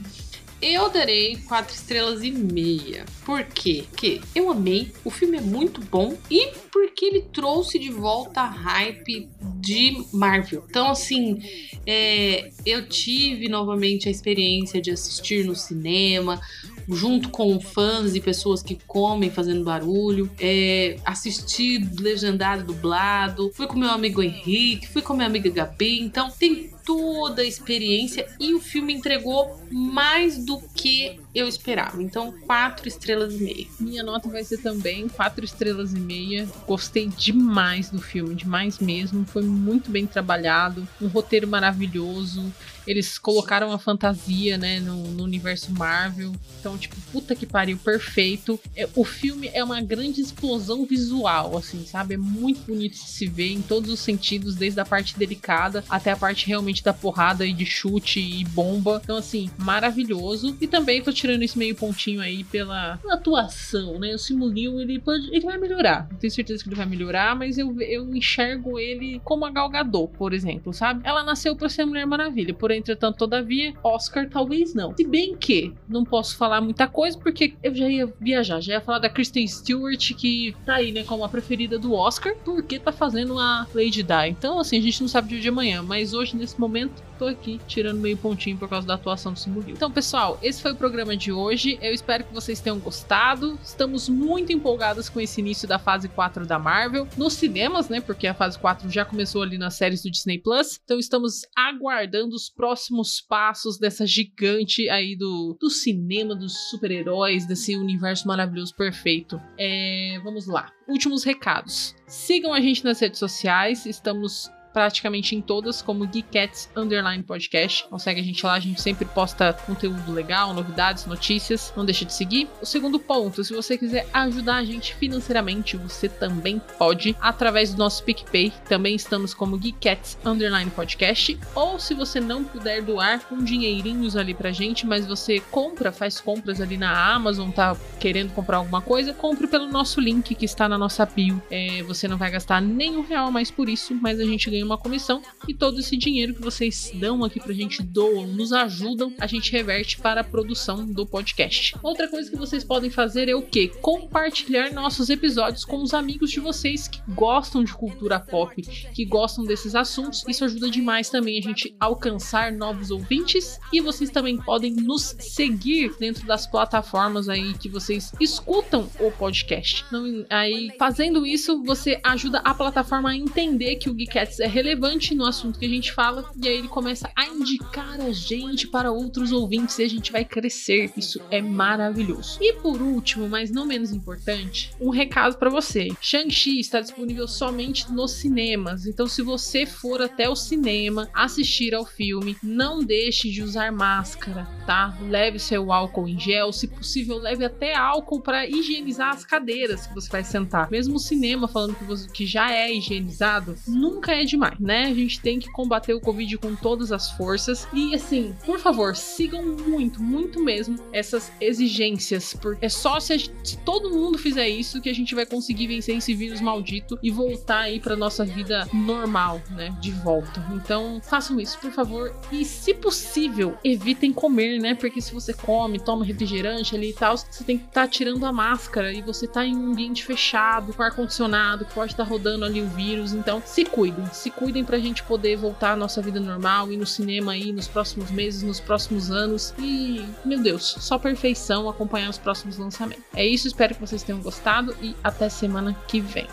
eu darei quatro estrelas e meia. Por quê? Porque eu amei, o filme é muito bom e porque ele trouxe de volta a hype de Marvel. Então, assim, é, eu tive novamente a experiência de assistir no cinema, junto com fãs e pessoas que comem fazendo barulho, é, assistir legendado, dublado, fui com meu amigo Henrique, fui com minha amiga Gabi, então tem toda a experiência e o filme entregou mais do que eu esperava. Então, quatro estrelas e meia. Minha nota vai ser também quatro estrelas e meia. Gostei demais do filme, demais mesmo. Foi muito bem trabalhado, um roteiro maravilhoso. Eles colocaram a fantasia, né, no, no universo Marvel. Então, tipo, puta que pariu, perfeito. É, o filme é uma grande explosão visual, assim, sabe? É muito bonito de se ver em todos os sentidos, desde a parte delicada até a parte realmente da porrada e de chute e bomba. Então, assim, maravilhoso. E também tô tirando esse meio pontinho aí pela atuação, né? O Simuliu, ele pode, ele vai melhorar. Não tenho certeza que ele vai melhorar, mas eu, eu enxergo ele como a Gal Gadot, por exemplo, sabe? Ela nasceu pra ser Mulher Maravilha, porém, entretanto, todavia, Oscar talvez não. Se bem que não posso falar muita coisa, porque eu já ia viajar, já ia falar da Kristen Stewart, que tá aí, né, como a preferida do Oscar, porque tá fazendo a Lady Di. Então, assim, a gente não sabe o dia de amanhã, mas hoje, nesse momento, tô aqui tirando meio pontinho por causa da atuação do Então, pessoal, esse foi o programa de hoje. Eu espero que vocês tenham gostado. Estamos muito empolgados com esse início da fase 4 da Marvel nos cinemas, né? Porque a fase 4 já começou ali nas séries do Disney Plus. Então, estamos aguardando os próximos passos dessa gigante aí do, do cinema, dos super-heróis, desse universo maravilhoso perfeito. É, vamos lá. Últimos recados. Sigam a gente nas redes sociais. Estamos praticamente em todas, como Geekettes Underline Podcast. Então segue a gente lá, a gente sempre posta conteúdo legal, novidades, notícias. Não deixa de seguir. O segundo ponto, se você quiser ajudar a gente financeiramente, você também pode através do nosso PicPay. Também estamos como Geekettes Underline Podcast. Ou se você não puder doar com dinheirinhos ali pra gente, mas você compra, faz compras ali na Amazon, tá querendo comprar alguma coisa, compre pelo nosso link que está na nossa bio. É, você não vai gastar nem um real mais por isso, mas a gente ganha uma comissão e todo esse dinheiro que vocês dão aqui pra gente, doam, nos ajudam, a gente reverte para a produção do podcast. Outra coisa que vocês podem fazer é o que? Compartilhar nossos episódios com os amigos de vocês que gostam de cultura pop, que gostam desses assuntos. Isso ajuda demais também a gente alcançar novos ouvintes e vocês também podem nos seguir dentro das plataformas aí que vocês escutam o podcast. Não, aí fazendo isso, você ajuda a plataforma a entender que o Geekettes é relevante no assunto que a gente fala, e aí ele começa a indicar a gente para outros ouvintes e a gente vai crescer. Isso é maravilhoso. E por último, mas não menos importante, um recado para você. Shang-Chi está disponível somente nos cinemas, então se você for até o cinema assistir ao filme, não deixe de usar máscara, tá? Leve seu álcool em gel, se possível, leve até álcool para higienizar as cadeiras que você vai sentar. Mesmo o cinema falando que, você, que já é higienizado, nunca é demais, né? A gente tem que combater o Covid com todas as forças. E assim, por favor, sigam muito, muito mesmo essas exigências. Porque é só se, gente, se todo mundo fizer isso que a gente vai conseguir vencer esse vírus maldito e voltar aí para nossa vida normal, né? De volta. Então, façam isso, por favor. E se possível, evitem comer, né? Porque se você come, toma refrigerante ali e tal, você tem que estar tá tirando a máscara e você tá em um ambiente fechado, com ar-condicionado, pode estar tá rodando ali o vírus. Então, se cuidem, se cuidem pra gente poder voltar à nossa vida normal, ir no cinema aí nos próximos meses, nos próximos anos. E, meu Deus, só perfeição acompanhar os próximos lançamentos. É isso, espero que vocês tenham gostado e até semana que vem.